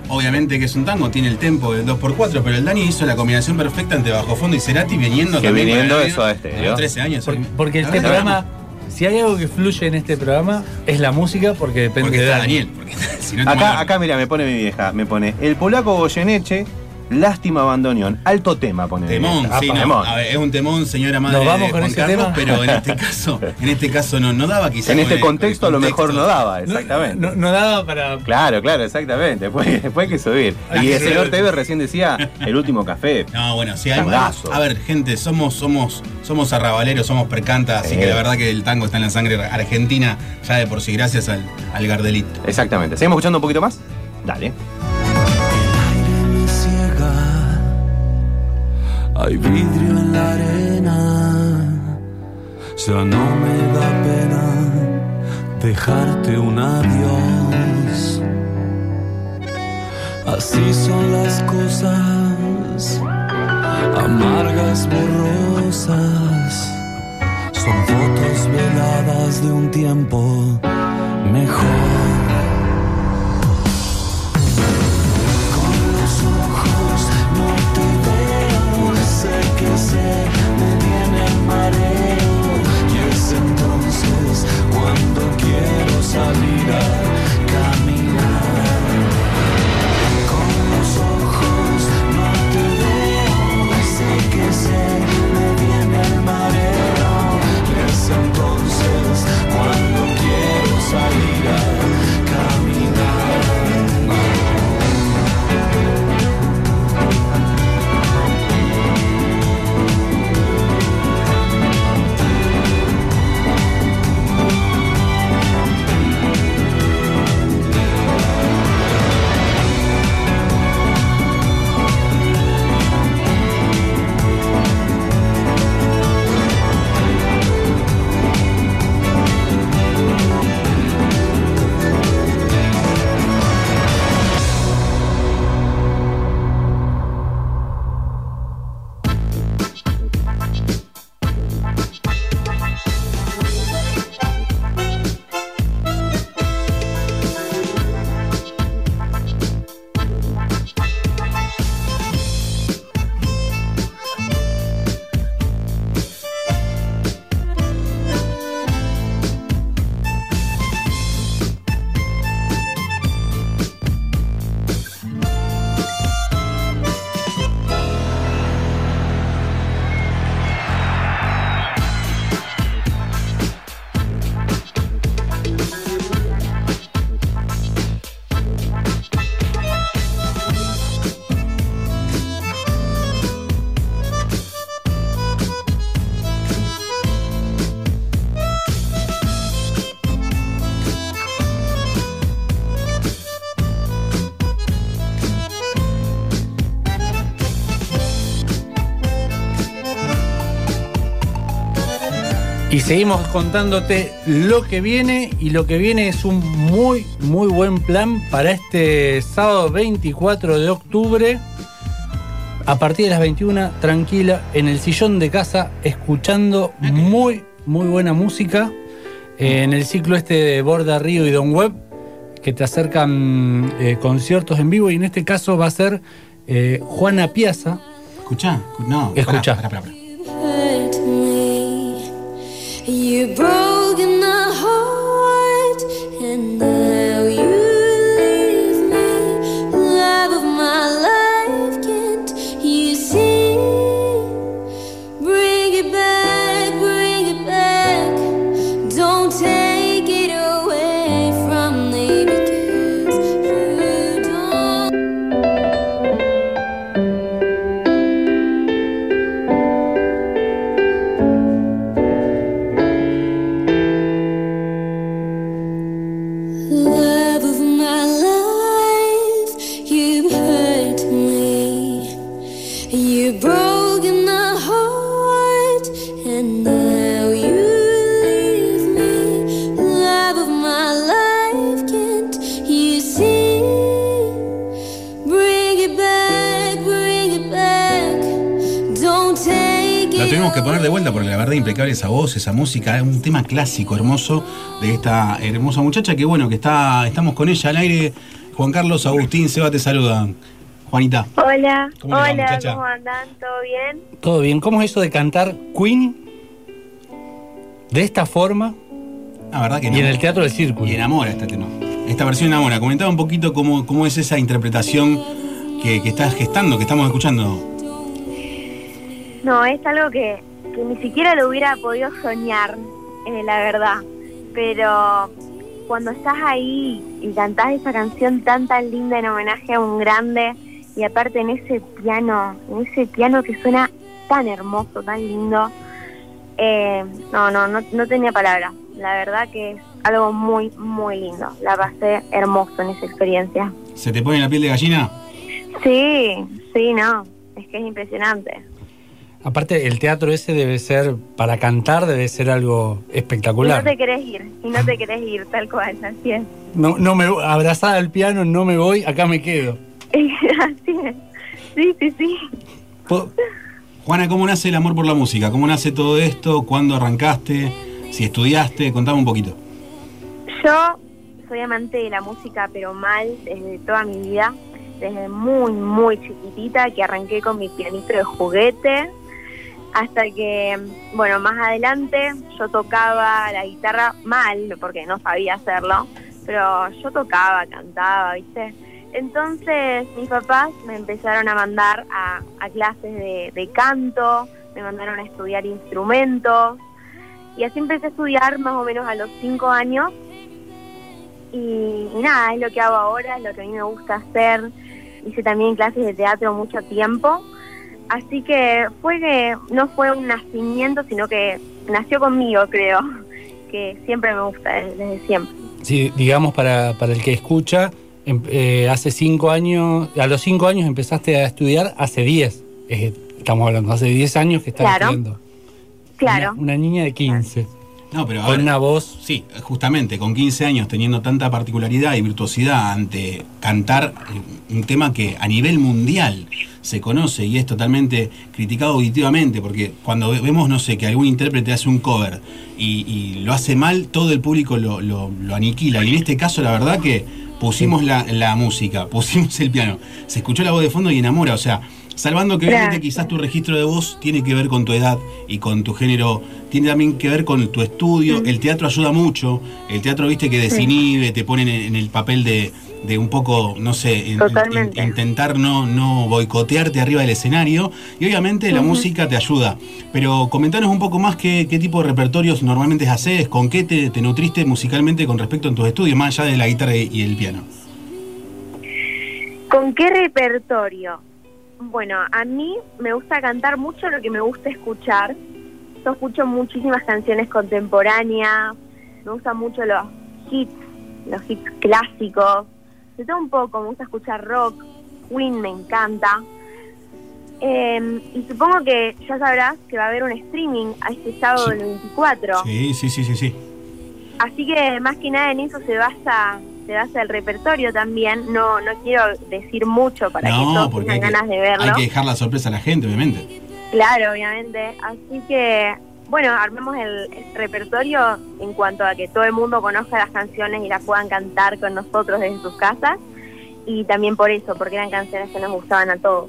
Obviamente que es un tango, tiene el tempo del 2x4, pero el Dani hizo la combinación perfecta entre Bajo Fondo y Cerati viniendo Que también viniendo eso año, a este, ¿no? 13 años. Porque La este programa, si hay algo que fluye en este programa, es la música porque depende Porque de está Dani. Daniel. Porque si no te Acá, acá, mira, me pone mi vieja, me pone el polaco Goyeneche, lástima bandoneón, alto tema pone mi Temón, vieja. sí, no, temón. a ver, es un temón, señora madre ¿Nos vamos de con Juan ese Carlos, tema? pero en este caso, en este caso no, no daba quizás. En este el- contexto a lo el mejor no daba, exactamente. No, no daba para. Claro, claro, exactamente. Después, después hay que subir. Hay Y que el señor subir. Tevez recién decía el último café. No, bueno, sí, hay Tangazo. A ver, gente, somos, somos, somos arrabaleros, somos percantas, así Sí. que la verdad que el tango está en la sangre argentina, ya de por sí, gracias al, al Gardelito. Exactamente. ¿Seguimos escuchando un poquito más? Dale. Hay vidrio en la arena, ya no me da pena dejarte un adiós. Así son las cosas, amargas, borrosas, son fotos veladas de un tiempo mejor. Y es entonces cuando quiero salir a seguimos contándote lo que viene y lo que viene es un muy muy buen plan para este sábado 24 de octubre a partir de las 21 tranquila en el sillón de casa escuchando muy muy buena música eh, en el ciclo este de Borda Río y Don Web que te acercan eh, conciertos en vivo y en este caso va a ser eh, Juana Piazza. Escuchá, no, Escuchá. You broke porque la verdad impecable esa voz, esa música, es un tema clásico, hermoso, de esta hermosa muchacha que bueno, que está, estamos con ella al aire. Juan Carlos, Agustín, Seba te saludan. Juanita. Hola, ¿Cómo le va, hola? ¿cómo andan? ¿Todo bien? Todo bien. ¿Cómo es eso de cantar Queen de esta forma La verdad que y no. en el teatro del círculo? Y enamora este tema. Esta versión enamora. Comentaba un poquito cómo, cómo es esa interpretación que, que estás gestando, que estamos escuchando. No, es algo que, que ni siquiera lo hubiera podido soñar, eh, la verdad. Pero cuando estás ahí y cantás esa canción tan tan linda en homenaje a un grande y aparte en ese piano, en ese piano que suena tan hermoso, tan lindo, eh, no, no, no, no tenía palabras. La verdad que es algo muy, muy lindo. La pasé hermoso en esa experiencia. ¿Se te pone la piel de gallina? Sí, sí, no, es que es impresionante. Aparte, el teatro ese debe ser, para cantar, debe ser algo Y espectacular. no te querés ir, y no te querés ir, tal cual, así es. No, no me abrazada al piano, no me voy, acá me quedo. así es. Sí, sí, sí. Po- Juana, ¿cómo nace el amor por la música? ¿Cómo nace todo esto? ¿Cuándo arrancaste? Si estudiaste, contame un poquito. Yo soy amante de la música, pero mal, desde toda mi vida. Desde muy, muy chiquitita, que arranqué con mi pianito de juguete. Hasta que, bueno, más adelante yo tocaba la guitarra mal, porque no sabía hacerlo. Pero yo tocaba, cantaba, ¿viste? Entonces mis papás me empezaron a mandar a, clases de, de canto, me mandaron a estudiar instrumentos. Y así empecé a estudiar más o menos a los cinco años. Y, y nada, es lo que hago ahora, es lo que a mí me gusta hacer. Hice también clases de teatro mucho tiempo. Así que fue que no fue un nacimiento, sino que nació conmigo, creo. Que siempre me gusta, desde desde siempre. Sí, digamos, para, para el que escucha, em- eh, hace cinco años, a los cinco años empezaste a estudiar, hace diez, eh, estamos hablando, hace diez años que estás Claro. estudiando. Claro. Una, una niña de 15. No, pero Con ver, una voz. Sí, justamente, con 15 años teniendo tanta particularidad y virtuosidad ante cantar un tema que a nivel mundial se conoce y es totalmente criticado auditivamente, porque cuando ve- vemos, no sé, que algún intérprete hace un cover y, y lo hace mal, todo el público lo, lo- lo aniquila. Y en este caso, la verdad que pusimos la, la música, pusimos el piano, se escuchó la voz de fondo y enamora, o sea... Salvando que obviamente Gracias. quizás tu registro de voz tiene que ver con tu edad y con tu género, tiene también que ver con tu estudio. El teatro ayuda mucho. El teatro, viste, que desinhibe, te ponen en, el papel de, de un poco, no sé, in- intentar no, no boicotearte arriba del escenario. Y obviamente la música te ayuda. Pero comentanos un poco más qué, qué tipo de repertorios normalmente haces, con qué te, te nutriste musicalmente con respecto a tus estudios, más allá de la guitarra y el piano. ¿Con qué repertorio? Bueno, a mí me gusta cantar mucho lo que me gusta escuchar. Yo escucho muchísimas canciones contemporáneas, me gustan mucho los hits, los hits clásicos, de todo un poco, me gusta escuchar rock, Queen me encanta. Eh, y supongo que ya sabrás que va a haber un streaming a este sábado del 24. Sí, sí, sí, sí, sí. Así que más que nada en eso se basa, se basa el repertorio también. No, no quiero decir mucho para que No, todos porque tengan que, ganas de verlo. hay que dejar la sorpresa a la gente, obviamente. Claro, obviamente. Así que, bueno, armemos el, el repertorio en cuanto a que todo el mundo conozca las canciones y las puedan cantar con nosotros desde sus casas. Y también por eso, porque eran canciones que nos gustaban a todos.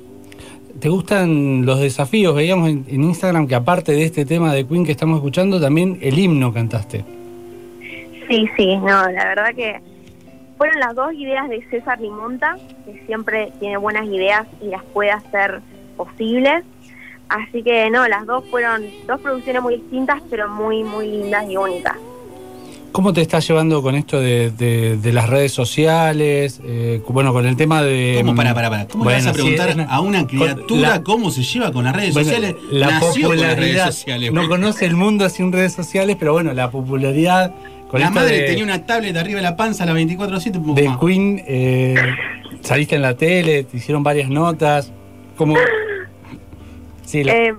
¿Te gustan los desafíos? Veíamos en, en Instagram que aparte de este tema de Queen que estamos escuchando, también el himno cantaste. Sí, sí, no, la verdad que fueron las dos ideas de César Limonta, que siempre tiene buenas ideas y las puede hacer posibles. Así que no, las dos fueron dos producciones muy distintas, pero muy, muy lindas y únicas. ¿Cómo te estás llevando con esto de, de- de las redes sociales? Eh, bueno, con el tema de... ¿Cómo, para, para, para? ¿Cómo le vas a preguntar a una criatura la- cómo se lleva con las redes Bueno, sociales? la Nació con las redes popularidad. sociales. no conoce el mundo sin redes sociales, pero bueno, la popularidad con la madre de, tenía una tablet arriba de la panza a la 24-7. un poco de más. Queen, eh, saliste en la tele, te hicieron varias notas. ¿Cómo? Sí, la- Eh,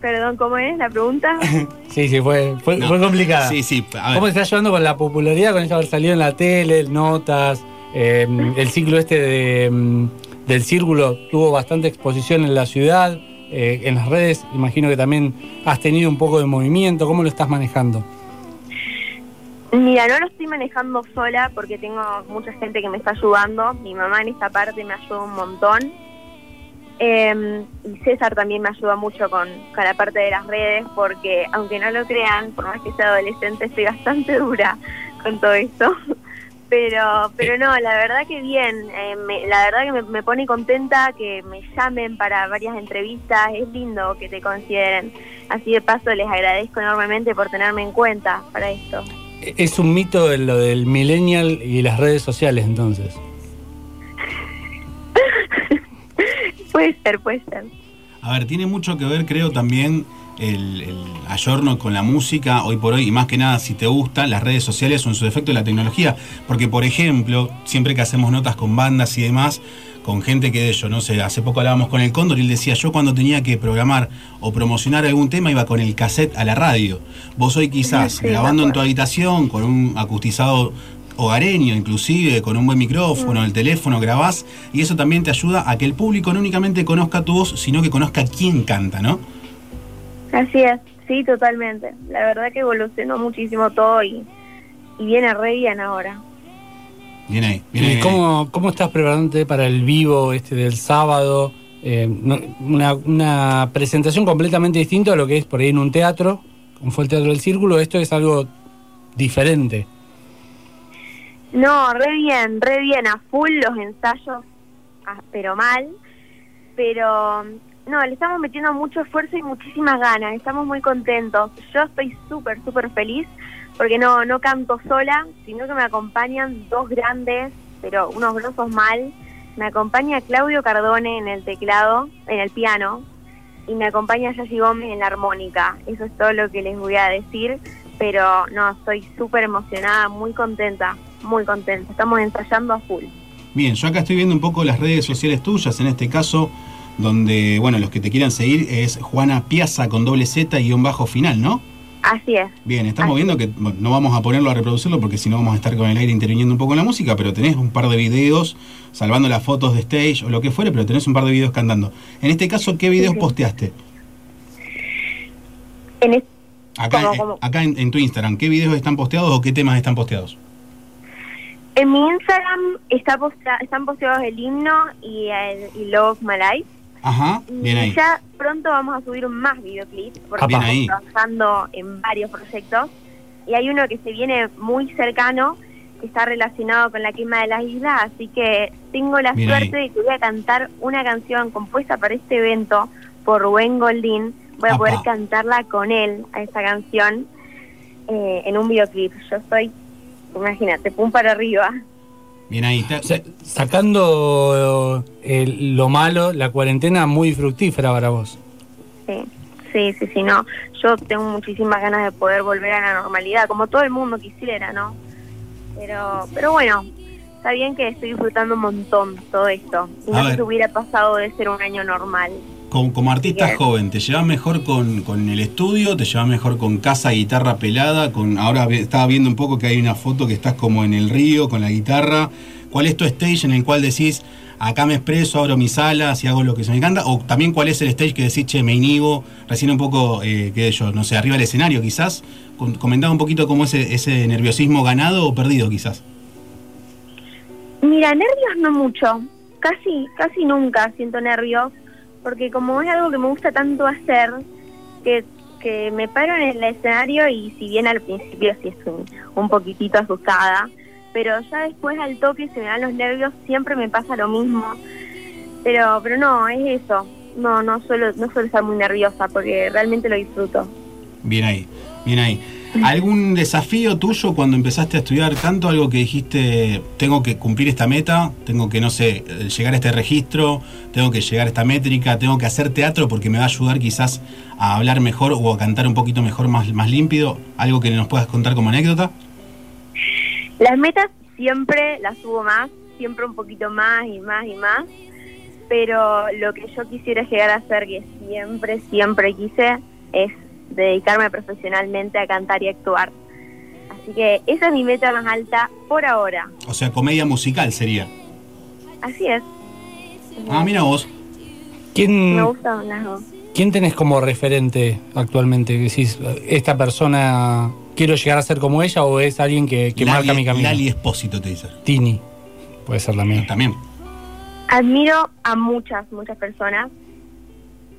perdón, ¿cómo es la pregunta? sí, sí, fue, fue, No. fue complicada. Sí, sí. A ver. ¿Cómo te estás llevando con la popularidad, con esto de haber salido en la tele, notas? eh, el ciclo este de, mm, del círculo tuvo bastante exposición en la ciudad. Eh, en las redes imagino que también has tenido un poco de movimiento. ¿Cómo lo estás manejando? Mira, no lo estoy manejando sola porque tengo mucha gente que me está ayudando. Mi mamá en esta parte me ayuda un montón. Eh, y César también me ayuda mucho con, con la parte de las redes porque, aunque no lo crean, por más que sea adolescente, estoy bastante dura con todo esto. Pero, pero no, la verdad que bien. Eh, me- la verdad que me, me pone contenta que me llamen para varias entrevistas. Es lindo que te consideren. Así de paso les agradezco enormemente por tenerme en cuenta para esto. Es un mito de lo del millennial y las redes sociales, entonces. Puede ser, puede ser. A ver, tiene mucho que ver, creo, también el, el ayorno con la música, hoy por hoy, y más que nada, si te gusta, las redes sociales o en su defecto la tecnología. Porque, por ejemplo, siempre que hacemos notas con bandas y demás, con gente que de ello, no sé, hace poco hablábamos con el Cóndor y él decía, yo cuando tenía que programar o promocionar algún tema iba con el cassette a la radio. Vos hoy quizás Sí, grabando en tu habitación, con un acustizado hogareño, inclusive, con un buen micrófono, el teléfono, grabás, y eso también te ayuda a que el público no únicamente conozca tu voz, sino que conozca quién canta, ¿no? Así es, sí, totalmente. La verdad que evolucionó muchísimo todo y, y viene re bien ahora. Bien ahí, bien ¿Y ahí, bien ahí. cómo, cómo estás preparándote para el vivo este del sábado? Eh, una, una presentación completamente distinta a lo que es por ahí en un teatro, como fue el Teatro del Círculo. Esto es algo diferente. No, re bien, re bien, a full los ensayos, ah, pero mal. Pero no, le estamos metiendo mucho esfuerzo y muchísimas ganas, estamos muy contentos. Yo estoy súper, súper feliz porque no, no canto sola, sino que me acompañan dos grandes, pero unos grosos mal. Me acompaña Claudio Cardone en el teclado, en el piano, y me acompaña Yassi Gómez en la armónica. Eso es todo lo que les voy a decir, pero no, estoy súper emocionada, muy contenta, muy contenta. Estamos ensayando a full. Bien, yo acá estoy viendo un poco las redes sociales tuyas, en este caso, donde, bueno, los que te quieran seguir es Juana Piazza con doble Z guion bajo final, ¿no? Así es. Bien, estamos Así viendo que bueno, no vamos a ponerlo a reproducirlo porque si no vamos a estar con el aire interviniendo un poco en la música, pero tenés un par de videos, salvando las fotos de stage o lo que fuere, pero tenés un par de videos cantando. En este caso, ¿qué videos sí. posteaste? En Acá, ¿Cómo, eh, cómo? acá en, en tu Instagram, ¿qué videos están posteados o qué temas están posteados? En mi Instagram está posta- están posteados el himno y el y Love My Life. Ajá, bien y ahí. ya pronto vamos a subir más videoclips porque Bien estamos ahí. trabajando en varios proyectos. Y hay uno que se viene muy cercano, que está relacionado con la quema de las islas, así que tengo la Bien suerte ahí. de que voy a cantar una canción compuesta para este evento por Rubén Goldín. Voy a Apa. poder cantarla con él a esta canción eh, en un videoclip. Yo estoy, imagínate, pum para arriba. Bien ahí. Te- O sea, sacando el- lo malo, la cuarentena muy fructífera para vos. Sí, sí, sí, sí, no. Yo tengo muchísimas ganas de poder volver a la normalidad, como todo el mundo quisiera, ¿no? Pero, pero bueno, está bien que estoy disfrutando un montón todo esto. Y A no sé ver. si hubiera pasado de ser un año normal. Como, como artista Bien. joven, ¿te llevas mejor con, con el estudio? ¿Te llevas mejor con casa, guitarra pelada? Con Ahora estaba viendo un poco que hay una foto que estás como en el río con la guitarra. ¿Cuál es tu stage en el cual decís, acá me expreso, abro mis alas y hago lo que se me canta? O también cuál es el stage que decís, che, me inhibo, recién un poco, eh, qué sé yo, no sé, arriba del escenario quizás? Com- Comentaba un poquito cómo ese, ese nerviosismo ganado o perdido quizás. Mira, nervios no mucho. Casi, casi nunca siento nervios, porque como es algo que me gusta tanto hacer, que, que me paro en el escenario y si bien al principio sí estoy un poquitito asustada, pero ya después al toque se me dan los nervios, siempre me pasa lo mismo. Pero, pero no, es eso. No, no suelo, no suelo estar muy nerviosa porque realmente lo disfruto. Bien ahí, bien ahí. ¿Algún desafío tuyo cuando empezaste a estudiar canto? Algo que dijiste, tengo que cumplir esta meta, tengo que, no sé, llegar a este registro, tengo que llegar a esta métrica, tengo que hacer teatro porque me va a ayudar quizás a hablar mejor o a cantar un poquito mejor, más, más límpido. ¿Algo que nos puedas contar como anécdota? Las metas siempre las subo más, siempre un poquito más y más y más, pero lo que yo quisiera llegar a hacer, que siempre, siempre quise, es dedicarme profesionalmente a cantar y actuar. Así que esa es mi meta más alta por ahora. O sea, comedia musical sería. Así es. Ah, mira vos. Me ¿Quién, gustan las dos. ¿Quién tenés como referente actualmente? Decís, esta persona quiero llegar a ser como ella o es alguien que, que marca mi camino. Lali Espósito te dice. Tini, puede ser también. También. Admiro a muchas, muchas personas,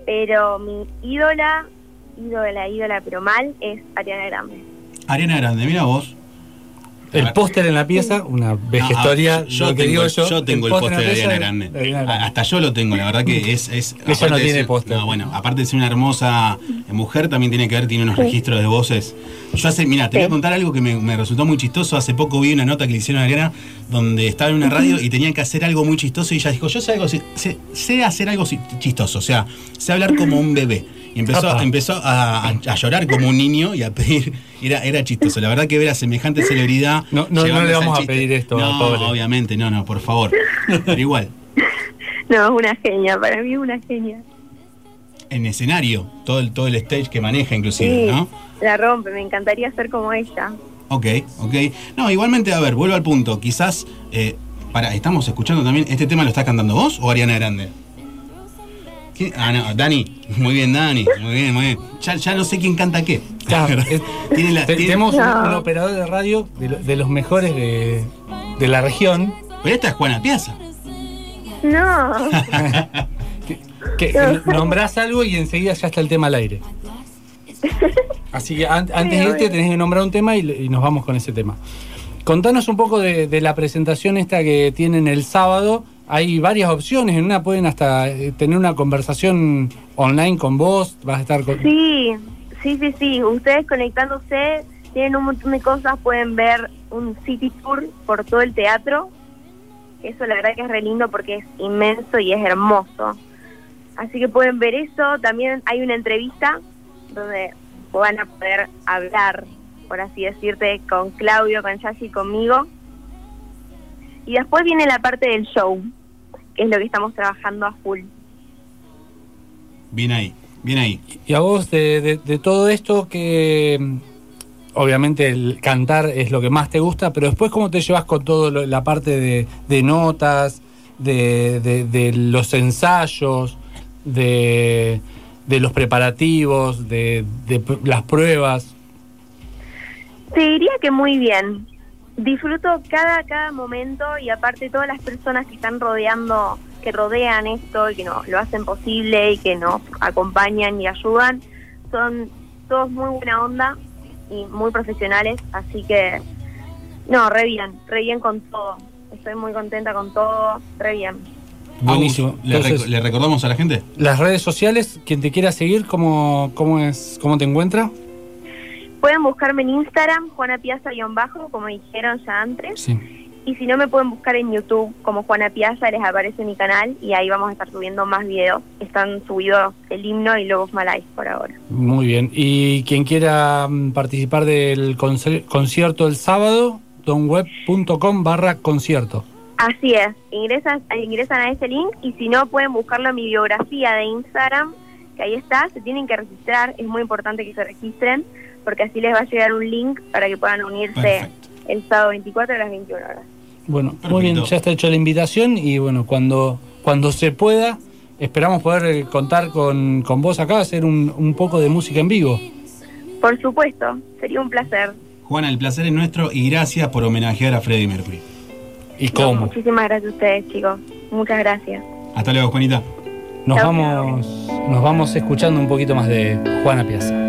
pero mi ídola, ídola, ídola, pero mal, es Ariana Grande. Ariana Grande, mira vos. El póster en la pieza, una vejestoria, Ah, yo lo que tengo, digo yo. yo tengo el póster póster de Ariana Grande. Hasta yo lo tengo, la verdad que es. es Ella no tiene póster. No, bueno, aparte de ser una hermosa mujer, también tiene que ver, tiene unos registros de voces. Yo hace, mira, te voy a contar algo que me, me resultó muy chistoso. Hace poco vi una nota que le hicieron a Ariana donde estaba en una radio y tenían que hacer algo muy chistoso y ella dijo, yo sé algo, sé, sé- hacer algo chistoso, o sea, sé hablar como un bebé. Y empezó, empezó a, a- a llorar como un niño y a pedir, era, era chistoso. La verdad que ver a semejante celebridad. No, no, no le vamos a pedir esto, No, pobre. obviamente, no, no, por favor. Pero igual, No, es una genia, para mí es una genia. en escenario, todo el, todo el stage que maneja inclusive, Sí, ¿no? la rompe, me encantaría ser como ella. Ok, ok. No, igualmente, a ver, vuelvo al punto. Quizás, eh, para, estamos escuchando también, ¿este tema lo estás cantando vos o Ariana Grande? ¿Quién? Ah, no, Dani. Muy bien, Dani. Muy bien, muy bien. Ya, ya no sé quién canta qué. Claro, es- Tiene la- te- tiene- Tenemos un, No. un operador de radio de, lo- de los mejores de, de la región. Pero esta es Juana Piazza. No, Que nombrás algo y enseguida ya está el tema al aire. Así que an- antes de irte tenés que nombrar un tema y, y nos vamos con ese tema. Contanos un poco de, de la presentación esta que tienen el sábado. Hay varias opciones, en una pueden hasta eh, tener una conversación online con vos, vas a estar con... sí, sí, sí, sí. Ustedes conectándose tienen un montón de cosas, pueden ver un city tour por todo el teatro. Eso la verdad que es re lindo porque es inmenso y es hermoso. Así que pueden ver eso. También hay una entrevista donde van a poder hablar, por así decirte, con Claudio, con Yashi conmigo. Y después viene la parte del show, es lo que estamos trabajando a full. Bien ahí, bien ahí. Y a vos de, de- de todo esto que mm, obviamente el cantar es lo que más te gusta, pero después cómo te llevas con todo lo- la parte de, de notas, de, de- de los ensayos, de, de los preparativos, de, las pruebas. Te diría que muy bien. Disfruto cada cada momento y aparte todas las personas que están rodeando, que rodean esto y que no, lo hacen posible y que nos acompañan y ayudan, son todos muy buena onda y muy profesionales, así que no, re bien, re bien con todo. Estoy muy contenta con todo, re bien. Buenísimo. ¿le, Entonces- rec- le recordamos a la gente? Las redes sociales, quien te quiera seguir, ¿cómo, cómo, es, cómo te encuentra? Pueden buscarme en Instagram, Juana Piazza-bajo, como dijeron ya antes. Sí. Y si no, me pueden buscar en YouTube como Juana Piazza, les aparece mi canal y ahí vamos a estar subiendo más videos. Están subidos el himno y Lobos Malais por ahora. Muy bien. Y quien quiera mm, participar del concierto el sábado, donweb.com barra concierto. Así es, ingresan, ingresan a ese link y si no, pueden buscarlo en mi biografía de Instagram, que ahí está, se tienen que registrar, es muy importante que se registren, porque así les va a llegar un link para que puedan unirse el sábado 24 a las 21 horas. Bueno, muy bien, ya está hecha la invitación y bueno, cuando, cuando se pueda, esperamos poder eh, contar con, con vos acá, hacer un, un poco de música en vivo. Por supuesto, sería un placer. Juana, el placer es nuestro y gracias por homenajear a Freddie Mercury. ¿Y No, muchísimas gracias a ustedes, chicos. Muchas gracias. Hasta luego, Juanita. Nos Chau, vamos, nos vamos escuchando un poquito más de Juana Piazza.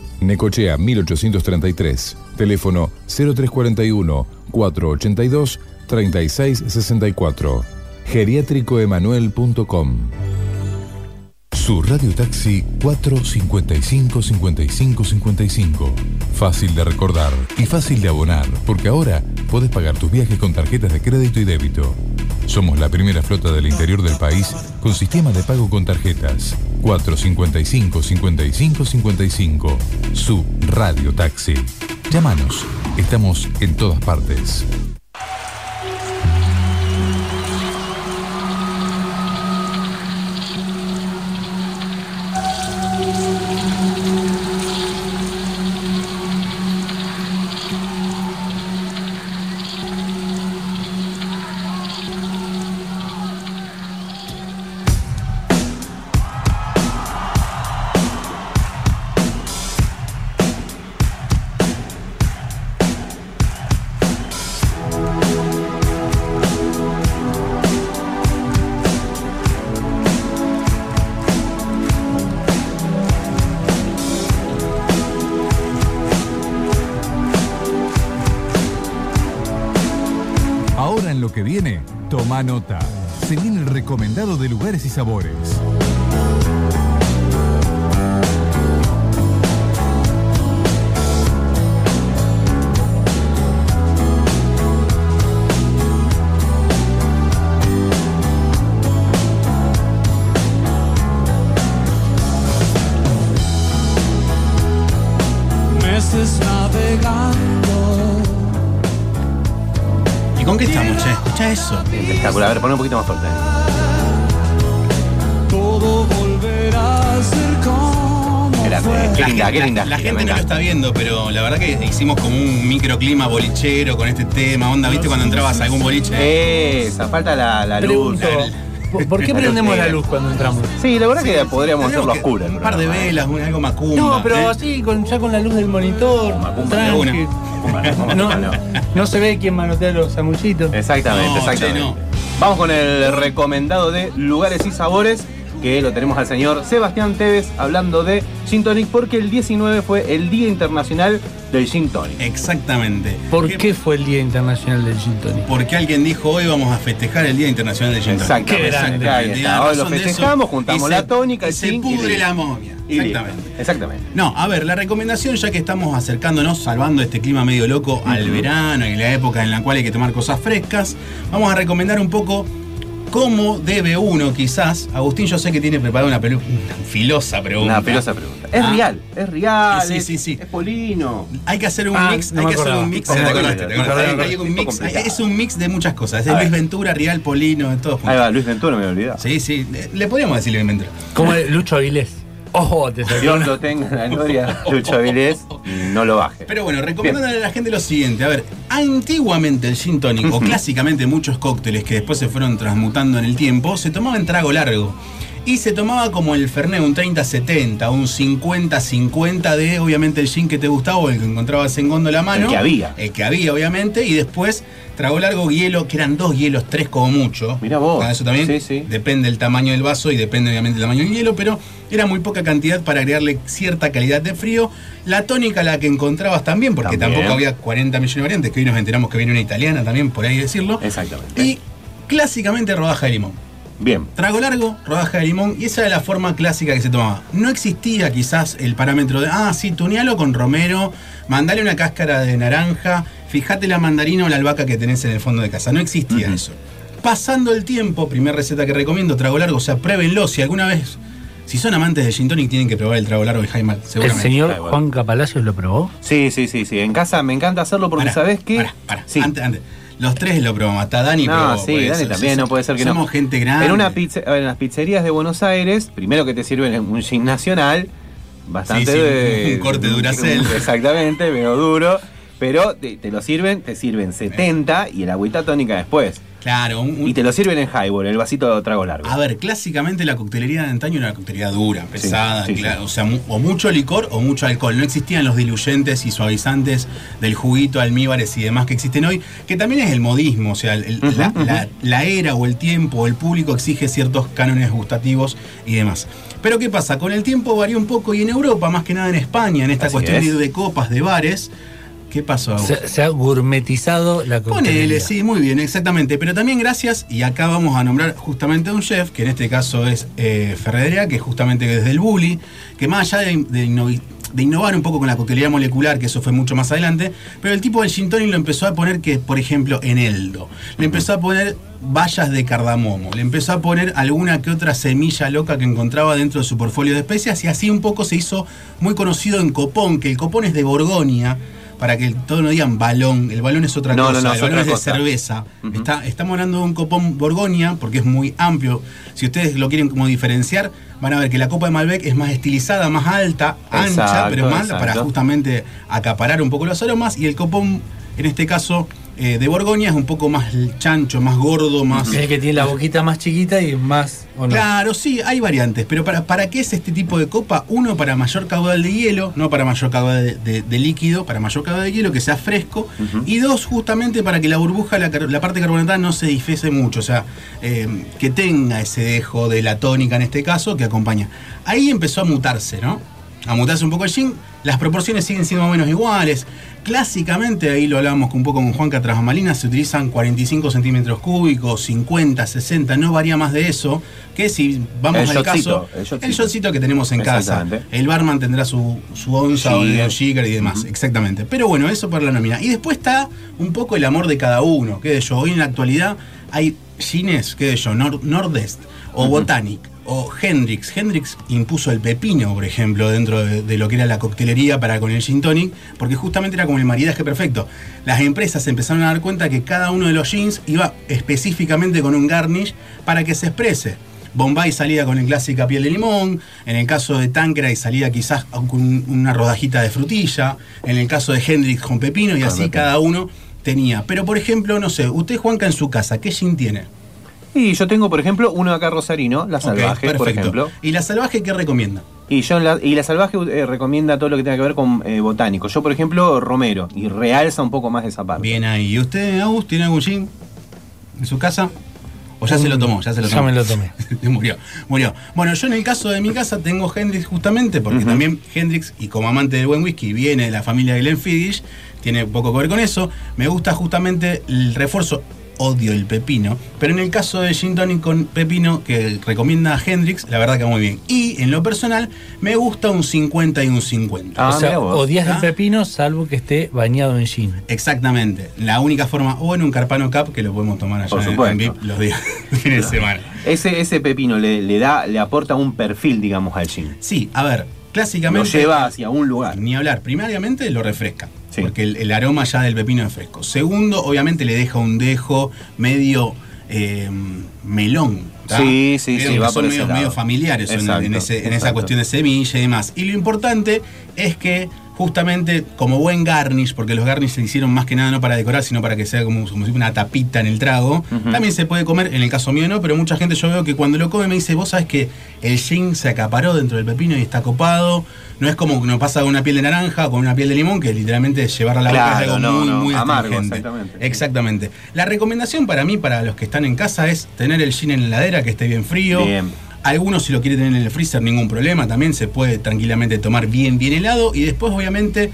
Necochea 1833. Teléfono 0341 482 3664. Geriátricoemanuel.com. Su radio taxi 455 55 55. Fácil de recordar y fácil de abonar, porque ahora podés pagar tus viajes con tarjetas de crédito y débito. Somos la primera flota del interior del país con sistema de pago con tarjetas. 455 55 55. Su radio taxi. Llámanos. Estamos en todas partes. Toma nota. Se viene el recomendado de lugares y sabores. Un poquito más fuerte. Todo volverá a ser como. Qué linda, qué linda. La gira, gente no lo está viendo, pero la verdad que hicimos como un microclima bolichero con este tema. Onda, ¿viste cuando entrabas a algún boliche? Esa, falta la, la luz. Pregunto, ¿por- ¿por qué prendemos la luz cuando entramos? Sí, la verdad que podríamos hacerlo oscura. Un par de velas, un- algo macumba. No, pero ¿eh? así, con, ya con la luz del monitor. Macumba. No, no se ve quién manotea los sanguchitos. Exactamente, No, exactamente. che, no. Vamos con el recomendado de lugares y sabores, que lo tenemos al señor Sebastián Tevez hablando de Gin Tonic, porque el 19 fue el Día Internacional del Gin Tonic. Exactamente. ¿Por qué fue el Día Internacional del Gin Tonic? Porque alguien dijo hoy vamos a festejar el Día Internacional del Gin Tonic. Exactamente. Hoy lo festejamos, juntamos Y la se- tónica, y el se gin y pudre la momia. Exactamente. Exactamente. No, a ver, la recomendación, ya que estamos acercándonos, salvando este clima medio loco al verano y la época en la cual hay que tomar cosas frescas, vamos a recomendar un poco cómo debe uno, quizás. Agustín, yo sé que tiene preparada una, pelu- una filosa pregunta. Una filosa pregunta. Es Ah. real, es real. Sí, es, sí, sí. es polino. Hay que hacer un Ah, mix, no hay que hacer acordaba. un mix. Un es un mix de muchas cosas. Es A Luis ver. Ventura, Real Polino, de todos Ahí va, Luis Ventura me he olvidado. Sí, sí, le- le podríamos decir Luis Ventura. Como Lucho Avilés. Ojo, te salió Dios lo tenga en la gloria, Lucho Avilés, no lo baje. Pero bueno, recomendándole a la gente lo siguiente. A ver, antiguamente el gin tonic, o clásicamente muchos cócteles que después se fueron transmutando en el tiempo, se tomaba en trago largo. Y se tomaba como el Fernet, un 30-70, un 50-50 de obviamente el gin que te gustaba o el que encontrabas en góndola a mano. El que había. El que había, obviamente. Y después trago largo, hielo, que eran dos hielos, tres como mucho. Mira vos. Eso también Sí, sí. depende del tamaño del vaso y depende obviamente del tamaño del hielo, pero era muy poca cantidad para agregarle cierta calidad de frío. La tónica la que encontrabas también, porque También. tampoco había 40 millones de variantes, que hoy nos enteramos que viene una italiana también, por ahí decirlo. Exactamente. Y clásicamente rodaja de limón. Bien. Trago largo, rodaja de limón, y esa era la forma clásica que se tomaba. No existía quizás el parámetro de, ah, sí, tunealo con romero, mandale una cáscara de naranja, fíjate la mandarina o la albahaca que tenés en el fondo de casa. No existía eso. Pasando el tiempo, primera receta que recomiendo, trago largo, o sea, pruébenlo. Si alguna vez, si son amantes de gin tonic, tienen que probar el trago largo de Jaime, ¿El seguramente. señor Juan Capalacios lo probó? Sí, sí, sí, sí. En casa me encanta hacerlo porque, Pará, ¿sabés qué? pará, pará. Antes, antes. Los tres lo probamos, hasta Dani No, probó. sí, Dani eso. también, no puede ser que no. Somos gente grande. En, una pizza, en las pizzerías de Buenos Aires, primero que te sirven un gin nacional, bastante Sí, sí, de- un corte Duracell. Exactamente, veo duro. Pero te, te lo sirven, te sirven 70 y el agüita tónica después. Claro, un- Y te lo sirven en highball, el vasito de trago largo. A ver, clásicamente la coctelería de antaño era una coctelería dura, pesada, sí, cla- sí. o sea, mu- o mucho licor o mucho alcohol. No existían los diluyentes y suavizantes del juguito, almíbares y demás que existen hoy, que también es el modismo, o sea, el- la, la- la era o el tiempo o el público exige ciertos cánones gustativos y demás. Pero ¿qué pasa? Con el tiempo varió un poco y en Europa, más que nada en España, en esta Así cuestión es. de, de copas, de bares, ¿qué pasó? Se, se ha gourmetizado la coctelería. Ponele, sí, muy bien, exactamente. Pero también gracias, y acá vamos a nombrar justamente a un chef, que en este caso es eh, Ferreira, que justamente desde el Bully, que más allá de, de innovi- de innovar un poco con la coctelería molecular, que eso fue mucho más adelante, pero el tipo del gin tonic lo empezó a poner que, por ejemplo, eneldo. Le empezó a poner bayas de cardamomo, le empezó a poner alguna que otra semilla loca que encontraba dentro de su portfolio de especias, y así un poco se hizo muy conocido en Copón, que el Copón es de Borgoña, para que todos no digan balón, el balón es otra No, cosa, no, el es balón es de cosa. cerveza. Está- estamos hablando de un copón Borgoña, porque es muy amplio. Si ustedes lo quieren como diferenciar, van a ver que la copa de Malbec es más estilizada, más alta, ancha, pero más exacto. para justamente acaparar un poco los aromas. Y el copón, en este caso, eh, de Borgoña es un poco más chancho, más gordo, más... Es el que tiene la boquita más chiquita y más. ¿o no? Claro, sí, hay variantes, pero para, ¿para qué es este tipo de copa? Uno, para mayor caudal de hielo, no para mayor caudal de, de- de líquido, para mayor caudal de hielo, que sea fresco. Y dos, justamente para que la burbuja, la, parte carbonatada no se disfese mucho, o sea, eh, que tenga ese dejo de la tónica en este caso que acompaña. Ahí empezó a mutarse, ¿no? A mutarse un poco el gin. Las proporciones siguen siendo más o menos iguales. Clásicamente, ahí lo hablábamos un poco con Juan Catrajamalina, se utilizan 45 centímetros cúbicos, 50, 60, no varía más de eso. Que si vamos El al shotcito, caso, el shotcito. que tenemos en casa. El barman tendrá su, su onza o el jigger y demás, exactamente. Pero bueno, eso por la nómina. Y después está un poco el amor de cada uno. ¿Qué de yo? Hoy en la actualidad hay gines, ¿qué de yo? Nord- Nordest o Botanic o Hendrix. Hendrix impuso el pepino, por ejemplo, dentro de, de lo que era la coctelería para con el gin tonic, porque justamente era como el maridaje perfecto. Las empresas empezaron a dar cuenta que cada uno de los gins iba específicamente con un garnish para que se exprese. Bombay salía con el clásica piel de limón, en el caso de Tanqueray salía quizás con una rodajita de frutilla, en el caso de Hendrix con pepino y así cada uno tenía. Pero por ejemplo, no sé, usted Juanca en su casa, ¿qué gin tiene? Y yo tengo, por ejemplo, uno acá rosarino, la salvaje, por perfecto. ejemplo. ¿Y la salvaje qué recomienda? Y yo la, y la salvaje eh, recomienda todo lo que tenga que ver con eh, botánico. Yo, por ejemplo, romero. Y realza un poco más esa parte. Bien ahí. ¿Y usted, Agus, tiene algún gin en su casa? ¿O ya se lo tomó? Ya se lo Ya tomó. me lo tomé. murió, murió. Bueno, yo en el caso de mi casa tengo Hendrix justamente porque también Hendrix, y como amante del buen whisky, viene de la familia de Glenfiddich, tiene poco que ver con eso. Me gusta justamente el refuerzo. Odio el pepino, pero en el caso de Gin Tonic con pepino que recomienda Hendrix, la verdad que va muy bien. Y en lo personal, me gusta un 50 y un 50. Ah, o sea, odias el ¿Ah? pepino salvo que esté bañado en gin. Exactamente. La única forma, o en un Carpano Cup, que lo podemos tomar allá Por en- en, supuesto. VIP los días fines de semana. Ese, ese pepino le, le da, le aporta un perfil, digamos, al gin. Sí, a ver, Lo clásicamente. lleva hacia un lugar. Ni hablar. Primariamente lo refresca. Sí. Porque el, el aroma ya del pepino es fresco. Segundo, obviamente le deja un dejo medio eh, melón. ¿tá? Sí, sí, sí, va son por medio, medio familiares en- en, Exacto, ese- en esa cuestión de semilla y demás. Y lo importante es que justamente como buen garnish, porque los garnish se hicieron más que nada no para decorar, sino para que sea como, como una tapita en el trago. También se puede comer, en el caso mío no, pero mucha gente yo veo que cuando lo come me dice, vos sabés que el gin se acaparó dentro del pepino y está copado. No es como que nos pasa con una piel de naranja o con una piel de limón, que literalmente llevar a la boca es algo no, muy, no, muy amargo, exactamente. Exactamente. La recomendación para mí, para los que están en casa, es tener el gin en la heladera, que esté bien frío. Bien. Algunos si lo quieren tener en el freezer, ningún problema, también se puede tranquilamente tomar bien, bien helado. Y después, obviamente,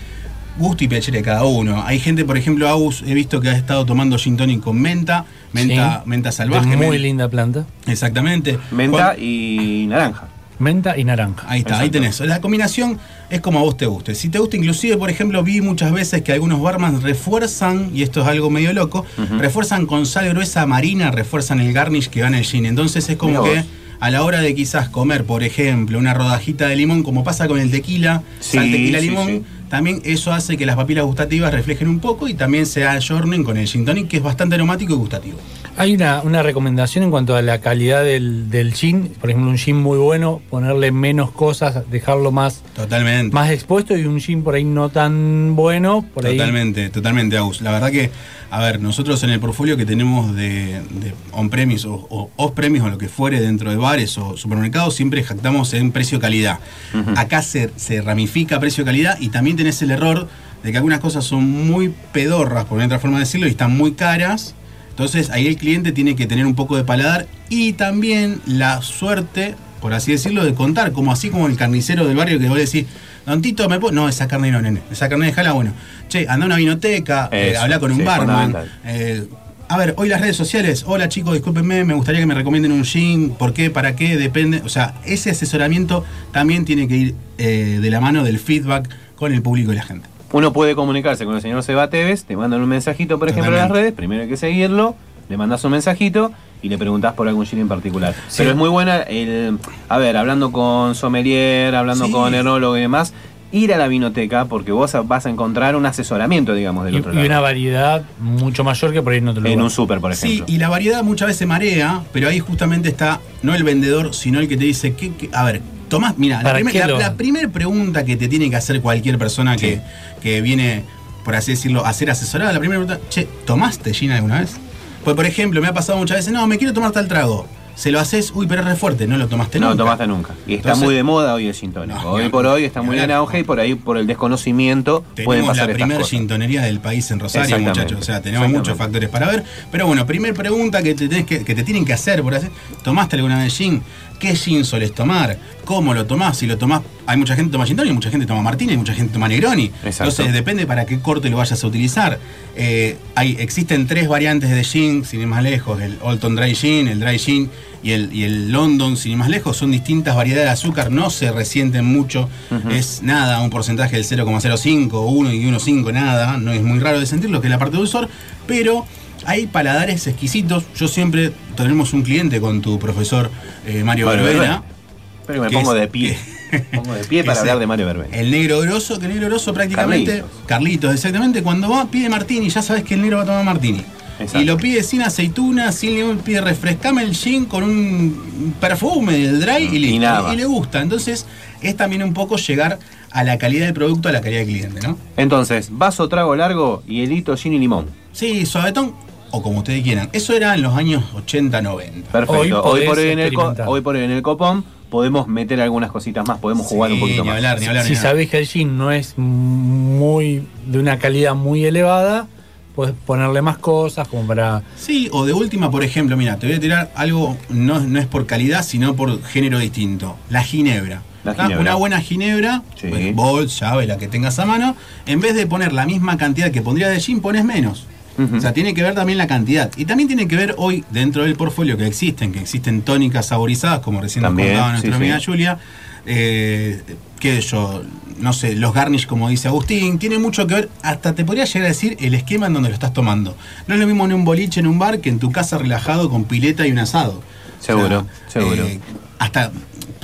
gusto y pH de cada uno. Hay gente, por ejemplo, Agus, he visto que ha estado tomando gin tonic con menta, menta, Sí. menta salvaje. Muy linda planta. Exactamente. Menta y naranja. Menta y naranja. Ahí está, ahí tenés. La combinación es como a vos te guste. Si te gusta, inclusive, por ejemplo, vi muchas veces que algunos barman refuerzan, y esto es algo medio loco, refuerzan con sal gruesa marina, refuerzan el garnish que va en el gin. Entonces es como que vos. A la hora de quizás comer, por ejemplo, una rodajita de limón, como pasa con el tequila, Sí, sal, tequila, sí, limón, sí. También eso hace que las papilas gustativas reflejen un poco y también se ayornen con el gin tonic, que es bastante aromático y gustativo. Hay una, una recomendación en cuanto a la calidad del, del gin. Por ejemplo, un gin muy bueno, ponerle menos cosas, dejarlo más, Totalmente. más expuesto y un gin por ahí no tan bueno. Por ahí Totalmente, totalmente, Agus. La verdad que, a ver, nosotros en el portfolio que tenemos de, de on-premise o, o off-premise o lo que fuere dentro de bares o supermercados, siempre jactamos en precio-calidad. Acá se, se ramifica precio-calidad y también tenés el error de que algunas cosas son muy pedorras, por otra forma de decirlo, y están muy caras. Entonces ahí el cliente tiene que tener un poco de paladar y también la suerte, por así decirlo, de contar, como así como el carnicero del barrio que vos decís, Don Tito, ¿me puedo-?" No, esa carne no, nene. Esa carne déjala, bueno. Che, anda a una vinoteca, eh, habla con un sí, barman. eh, a ver, hoy las redes sociales, hola chicos, discúlpenme, me gustaría que me recomienden un gin, ¿por qué? ¿Para qué? Depende. O sea, ese asesoramiento también tiene que ir eh, de la mano del feedback con el público y la gente. Uno puede comunicarse con el señor Seba Tevez, te mandan un mensajito, por ejemplo, en las redes, primero hay que seguirlo, le mandas un mensajito y le preguntás por algún gin en particular. Pero es muy buena el, a ver, hablando con sommelier, hablando Sí. con enólogo y demás, ir a la vinoteca porque vos vas a encontrar un asesoramiento, digamos, del y, otro y lado. una variedad mucho mayor que por ahí en otro en lugar. un súper, por Sí, ejemplo. y la variedad muchas veces marea, pero ahí justamente está no el vendedor, sino el que te dice, ¿qué, qué- a ver, Tomás, mira, la, ¿Para primer- qué la- lo- la primera pregunta que te tiene que hacer cualquier persona que, que viene, por así decirlo, a ser asesorada, la primera pregunta, che, ¿tomaste gin alguna vez? Pues, por ejemplo, me ha pasado muchas veces, no, me quiero tomar tal trago. Se lo haces, uy, pero es re fuerte, no lo tomaste no nunca. lo tomaste nunca. Y está Entonces- muy de moda hoy el gin tónico. No, hoy por hoy está muy en auge y por ahí, por el desconocimiento, pueden Tenemos pasar la primera cosas. sintonería del país en Rosario, muchachos. O sea, tenemos muchos factores para ver. Pero bueno, primer pregunta que te, tenés que, que te tienen que hacer por hacer. ¿Tomaste alguna vez gin? ¿Qué gin soles tomar? ¿Cómo lo tomás? Si lo tomás, hay mucha gente que toma gin tonic, mucha gente toma martini, mucha gente toma negroni. Exacto. Entonces depende para qué corte lo vayas a utilizar. Eh, hay, existen tres variantes de gin, sin ir más lejos, el Olton Dry Gin, el Dry Gin y el, y el London, sin ir más lejos, son distintas variedades de azúcar, no se resienten mucho, es nada, un porcentaje del 0,05, 1 y 1,5, nada, no es muy raro de sentir lo que es la parte dulzor, pero hay paladares exquisitos. Yo siempre tenemos un cliente con tu profesor eh, Mario Mario Verbena. Pero me pongo es- de pie. que- pongo de pie para hablar de Mario Verbena. El negro grosso, que el negro grosso prácticamente. Carlitos. exactamente. Cuando va, pide martini, ya sabes que el negro va a tomar martini. Exacto. Y lo pide sin aceituna, sin limón, pide refrescame el gin con un perfume del dry y listo. Y más. le gusta. Entonces, es también un poco llegar a la calidad del producto, a la calidad del cliente, ¿no? Entonces, vaso, trago largo, hielito, gin y limón. Sí, suavetón o como ustedes quieran. Eso era en los años 80, 90. Perfecto. Hoy por hoy, en el hoy por hoy en el copón podemos meter algunas cositas más, podemos jugar un poquito ni más. hablar, ni hablar, si ni sabés que el gin no es muy de una calidad muy elevada, puedes ponerle más cosas como para Sí, o de última, por ejemplo, mira, te voy a tirar algo, no, no es por calidad, sino por género distinto. La ginebra. La ¿tá? ginebra. Una buena ginebra, Sí. pues, bol, llave, la que tengas a mano, en vez de poner la misma cantidad que pondría de gin, pones menos. O sea, tiene que ver también la cantidad. Y también tiene que ver hoy, dentro del portfolio que existen, que existen tónicas saborizadas, como recién También, nos contaba nuestra sí, amiga sí. Julia, eh, qué sé yo, no sé, los garnish, como dice Agustín, tiene mucho que ver, hasta te podría llegar a decir el esquema en donde lo estás tomando. No es lo mismo en un boliche, en un bar, que en tu casa relajado con pileta y un asado. Seguro, seguro. eh, hasta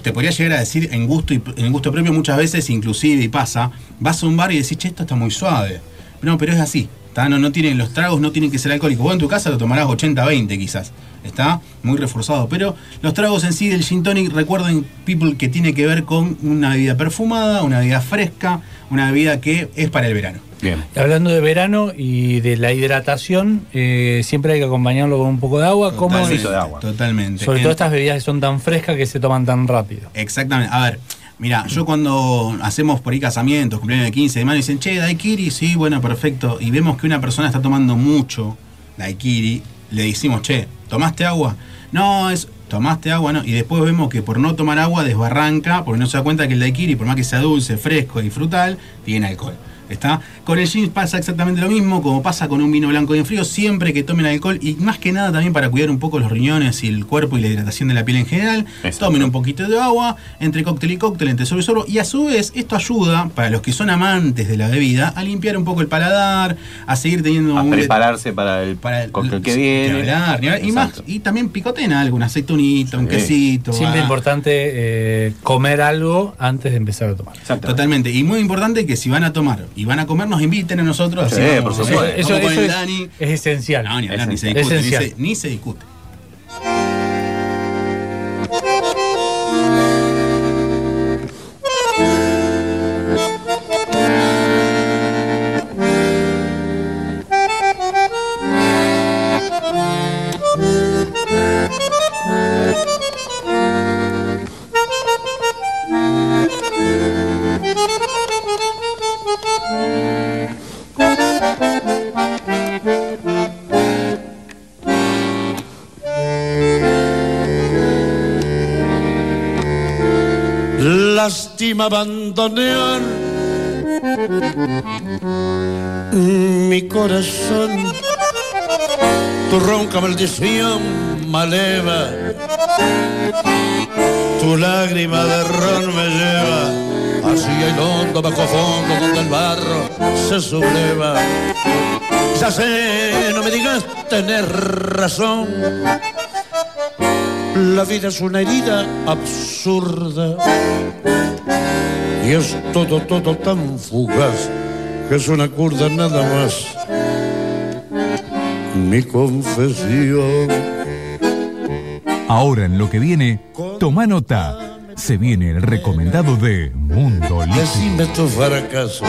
te podría llegar a decir en gusto y en gusto propio muchas veces, inclusive y pasa, vas a un bar y decís, che, esto está muy suave. No, pero es así. ¿Está? No, no tienen, los tragos no tienen que ser alcohólicos. Vos en tu casa lo tomarás 80-20 quizás. Está muy reforzado. Pero los tragos en sí del gin tonic, recuerden, people, que tiene que ver con una bebida perfumada, una bebida fresca, una bebida que es para el verano. Bien. Hablando de verano y de la hidratación, eh, siempre hay que acompañarlo con un poco de agua. ¿Cómo es? Vasito de agua. Totalmente. Sobre En- todo estas bebidas que son tan frescas que se toman tan rápido. Exactamente. A ver, mira, yo cuando hacemos por ahí casamientos, cumpleaños de 15 de mano, dicen, che, daiquiri, sí, bueno, perfecto. Y vemos que una persona está tomando mucho daiquiri, le decimos, che, ¿tomaste agua? No, es, tomaste agua, no. Y después vemos que por no tomar agua desbarranca, porque no se da cuenta que el daiquiri, por más que sea dulce, fresco y frutal, tiene alcohol. ¿Está? Con el gin pasa exactamente lo mismo, como pasa con un vino blanco bien frío, siempre que tomen alcohol y más que nada también para cuidar un poco los riñones y el cuerpo y la hidratación de la piel en general, Exacto. tomen un poquito de agua, entre cóctel y cóctel, entre sorbo y sorbo, y a su vez esto ayuda, para los que son amantes de la bebida, a limpiar un poco el paladar, a seguir teniendo A un... prepararse para el, para el cóctel que ni viene. hablar, ni hablar. y más y también picotena algo, una aceitunita, un quesito. Siempre ah, importante eh, comer algo antes de empezar a tomar. Exacto. Totalmente. Y muy importante que si van a tomar y van a comer, nos inviten a nosotros. Sí, así por supuesto. Eso, es, Dani. es esencial. No, ni hablar, ni se discute. Ni se, ni se discute. Lástima abandonar mi corazón. Tu ronca maldición maleva. Tu lágrima de ron me lleva hacia el hondo bajo fondo donde el barro se subleva. Ya sé, no me digas tener razón. La vida es una herida absurda y es todo, todo tan fugaz que es una curda nada más. Mi confesión. Ahora en lo que viene, toma nota. Se viene el recomendado de Mundo Líquido. Decime tu fracaso.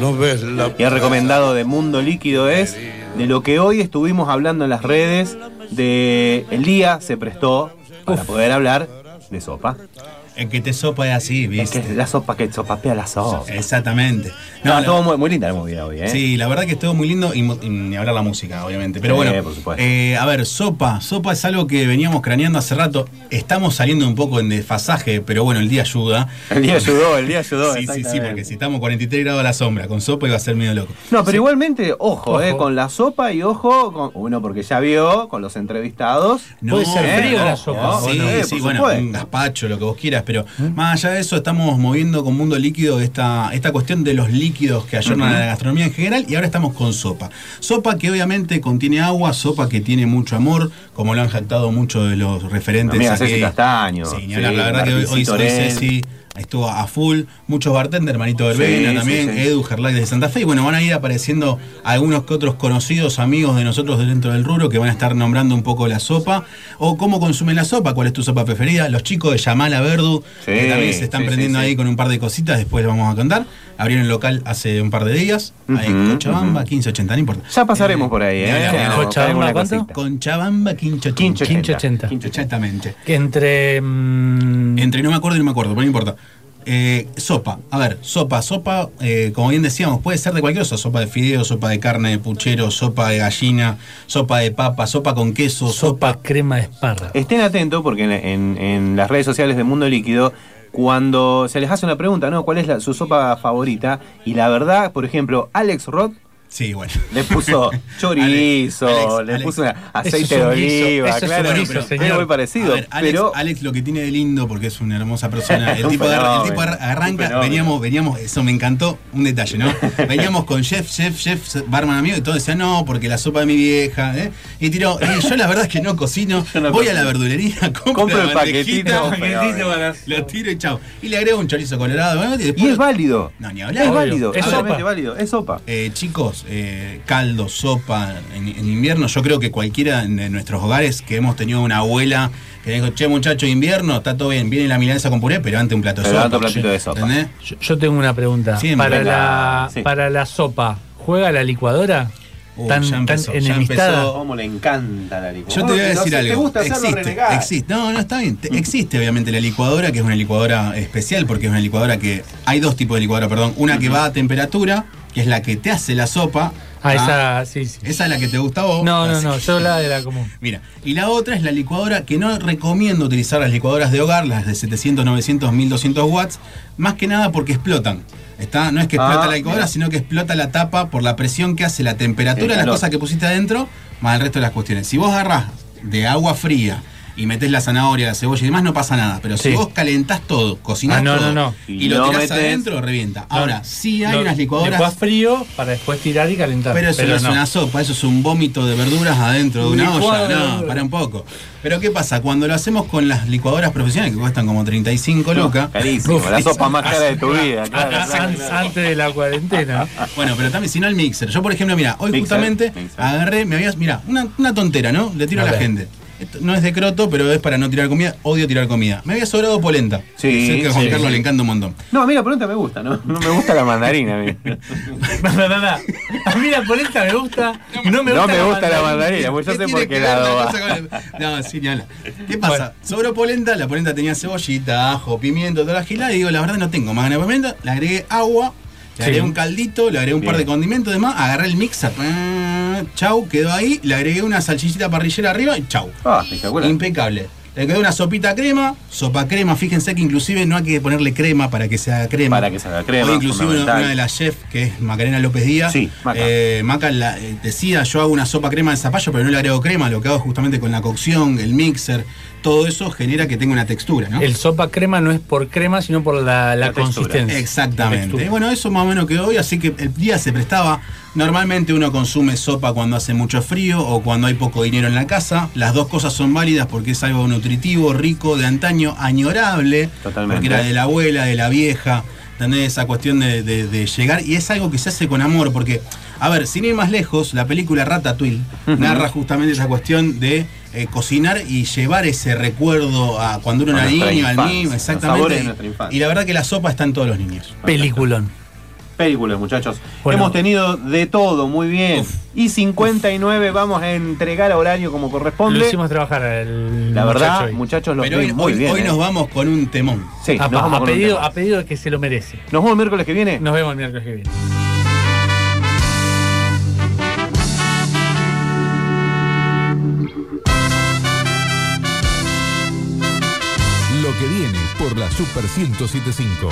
No ves la Y el recomendado de Mundo Líquido es de lo que hoy estuvimos hablando en las redes, de el día se prestó para poder hablar de sopa. El que te sopa es así, Es ¿viste? que es la sopa que sopapea la sopa. Exactamente. No, la- estuvo muy, muy linda la movida hoy, ¿eh? Sí, la verdad que estuvo muy lindo y, ni hablar la música, obviamente. Pero Sí, bueno, por supuesto. eh, a ver, sopa. Sopa es algo que veníamos craneando hace rato. Estamos saliendo un poco en desfasaje, pero bueno, el día ayuda. El día ayudó, el día ayudó. Sí, sí, sí, porque si estamos 43 grados a la sombra con sopa iba a ser medio loco. No, pero igualmente, ojo, Ojo. Eh, con la sopa y ojo, con, uno porque ya vio, con los entrevistados. Puede ser eh, frío la ojo, sopa, ¿no? sí, Eh, sí, bueno, un gazpacho, lo que vos quieras, pero más allá de eso estamos moviendo con mundo líquido esta, esta cuestión de los líquidos que ayornan a la gastronomía en general y ahora estamos con sopa. Sopa que obviamente contiene agua, sopa que tiene mucho amor, como lo han jactado muchos de los referentes Amiga aquí. Ceci Castaño. Sí, la verdad que hoy, hoy, Orel. Ceci estuvo a full, muchos bartenders, Manito Verbena Sí, también, sí, sí. Edu Gerlach de Santa Fe, y bueno, van a ir apareciendo algunos que otros conocidos amigos de nosotros dentro del rubro que van a estar nombrando un poco la sopa, o cómo consumen la sopa, cuál es tu sopa preferida, los chicos de Yamala Verdu, que también se están sí, prendiendo sí, sí. ahí con un par de cositas, después les vamos a contar, abrieron el local hace un par de días, ahí en Cochabamba, 1580, no importa. Ya pasaremos por ahí, ¿eh? ni hablar. Cochabamba, ¿cuánto? Conchabamba, 1580. 1580. 1580. Exactamente. Que entre. mm, Entre no me acuerdo y no me acuerdo, pero no importa. Eh, sopa, a ver, sopa, sopa, eh, como bien decíamos, puede ser de cualquier cosa, sopa de fideo, sopa de carne de puchero, sopa de gallina, sopa de papa, sopa con queso, sopa... sopa crema de espárrago. Estén atentos porque en, en- en las redes sociales de Mundo Líquido, cuando se les hace una pregunta, ¿no? ¿Cuál es la- su sopa favorita? Y la verdad, por ejemplo, Alex Roth Sí, bueno. le puso chorizo, Alex, le Alex. puso una- aceite es de oliva, eso es claro, guiso, pero es muy parecido. Ver, pero Alex lo que tiene de lindo, porque es una hermosa persona, el tipo, agarra- el arranca, veníamos, veníamos, eso me encantó, un detalle, ¿no? Veníamos con chef, chef, chef, barman amigo, y todos decían, no, porque la sopa de mi vieja, ¿eh? Y tiró, y yo la verdad es que no cocino, no voy a la verdulería, compro, Compro el paquetito, lo tiro y chao. Y le agrego un chorizo colorado, ¿no? y después... y es válido. No, ni hablar. Es Obvio. válido, Es sopa. válido, es sopa. Eh, chicos, eh, caldo, sopa en, en invierno. Yo creo que cualquiera de nuestros hogares que hemos tenido una abuela que dijo, che muchacho, invierno, está todo bien, viene la milanesa con puré, pero ante un plato de Pero sopa. ante un platito de sopa. ¿Entendés? Yo, yo tengo una pregunta. Para, la, sí. para la sopa, ¿juega la licuadora? Uh, tan, ya empezó, tan ya enemistada. empezó. ¿Cómo le encanta la licuadora? Yo te voy a No, decir si algo. ¿Te gusta hacerlo existe, existe. No, no, está bien. Te- Existe obviamente la licuadora, que es una licuadora especial, porque es una licuadora que. Hay dos tipos de licuadora, perdón. Una que va a temperatura, que es la que te hace la sopa. Ah, esa, sí, sí. Esa es la que te gusta a vos. No, no, no, yo la de la común. Mira, y la otra es la licuadora que no recomiendo utilizar las licuadoras de hogar, las de 700, 900, 1200 watts, más que nada porque explotan. Está, no es que explota Ah, la licuadora, mira. sino que explota la tapa por la presión que hace la temperatura de las cosas que pusiste adentro, más el resto de las cuestiones. Si vos agarrás de agua fría y metés la zanahoria, la cebolla y demás, no pasa nada. Pero si Sí. vos calentás todo, cocinás Ah, no, todo no, no. y lo tirás metés- adentro, revienta. Ahora, sí hay unas licuadoras. licuás frío para después tirar y calentar. Pero eso no es una sopa, eso es un vómito de verduras adentro de una Licuado olla. No, para un poco. Pero ¿qué pasa? Cuando lo hacemos con las licuadoras profesionales, que cuestan como 35 lucas. Carísimo, Uf, la sopa más cara de tu vida. Claro, claro, an- claro. Antes de la cuarentena. Bueno, pero también si no el mixer. Yo, por ejemplo, mira, hoy Mixer, justamente mixer. agarré, me habías, mira, una, una tontera, ¿no? Le tiro a, A la gente. Esto no es de croto, pero es para no tirar comida. Odio tirar comida. Me había sobrado polenta. Sí, Sé que a Juan sí, Carlos sí. le encanta un montón. No, a mí la pregunta me gusta, ¿no? No me gusta la mandarina. a mí. No, no, no, no. A mí la polenta me gusta. No me No gusta, me gusta la mandarina, pues yo ¿Qué sé por qué lado va. No, sí, ni hablar. ¿Qué pasa? Sobró polenta, la polenta tenía cebollita, ajo, pimiento, toda la gilada, y digo, la verdad no tengo más ganas de pimienta, le agregué agua, le agregué Sí. un caldito, le agregué un par de condimentos demás, agarré el mixer, ah, chau, quedó ahí, le agregué una salchichita parrillera arriba y chau. Ah, espectacular. Impecable. Le quedó una sopita crema, sopa crema, fíjense que inclusive no hay que ponerle crema para que se haga crema. Para que se haga crema, Hoy inclusive una, una de las chefs, que es Macarena López Díaz, Sí, Maca. eh, Maca la- eh, decía, yo hago una sopa crema de zapallo, pero no le agrego crema, lo que hago justamente con la cocción, el mixer, todo eso genera que tenga una textura, ¿no? El sopa crema no es por crema, sino por la, la La textura. consistencia. Exactamente. Bueno, eso más o menos quedó hoy, así que el día se prestaba. Normalmente uno consume sopa cuando hace mucho frío o cuando hay poco dinero en la casa. Las dos cosas son válidas porque es algo nutritivo, rico, de antaño, añorable. Totalmente. Porque era de la abuela, de la vieja. ¿Entendés? Esa cuestión de, de- de llegar. Y es algo que se hace con amor. Porque, a ver, sin ir más lejos, la película Ratatouille narra justamente esa cuestión de eh, cocinar y llevar ese recuerdo a cuando uno A era niño, al los exactamente. sabores de Y- nuestra infancia. y la verdad que la sopa está en todos los niños. Peliculón. Películas, muchachos. Bueno. Hemos tenido de todo, muy bien. Y 59 vamos a entregar a horario como Lo corresponde. hicimos trabajar el La verdad, muchacho muchachos, lo hoy, muy hoy- bien. hoy eh. nos vamos con un temón. Sí, nos pa- vamos a, con un pedido, tema. a pedido de que se lo merece. Nos vemos el miércoles que viene. Nos vemos el miércoles que viene. Lo que viene por la Super 1075.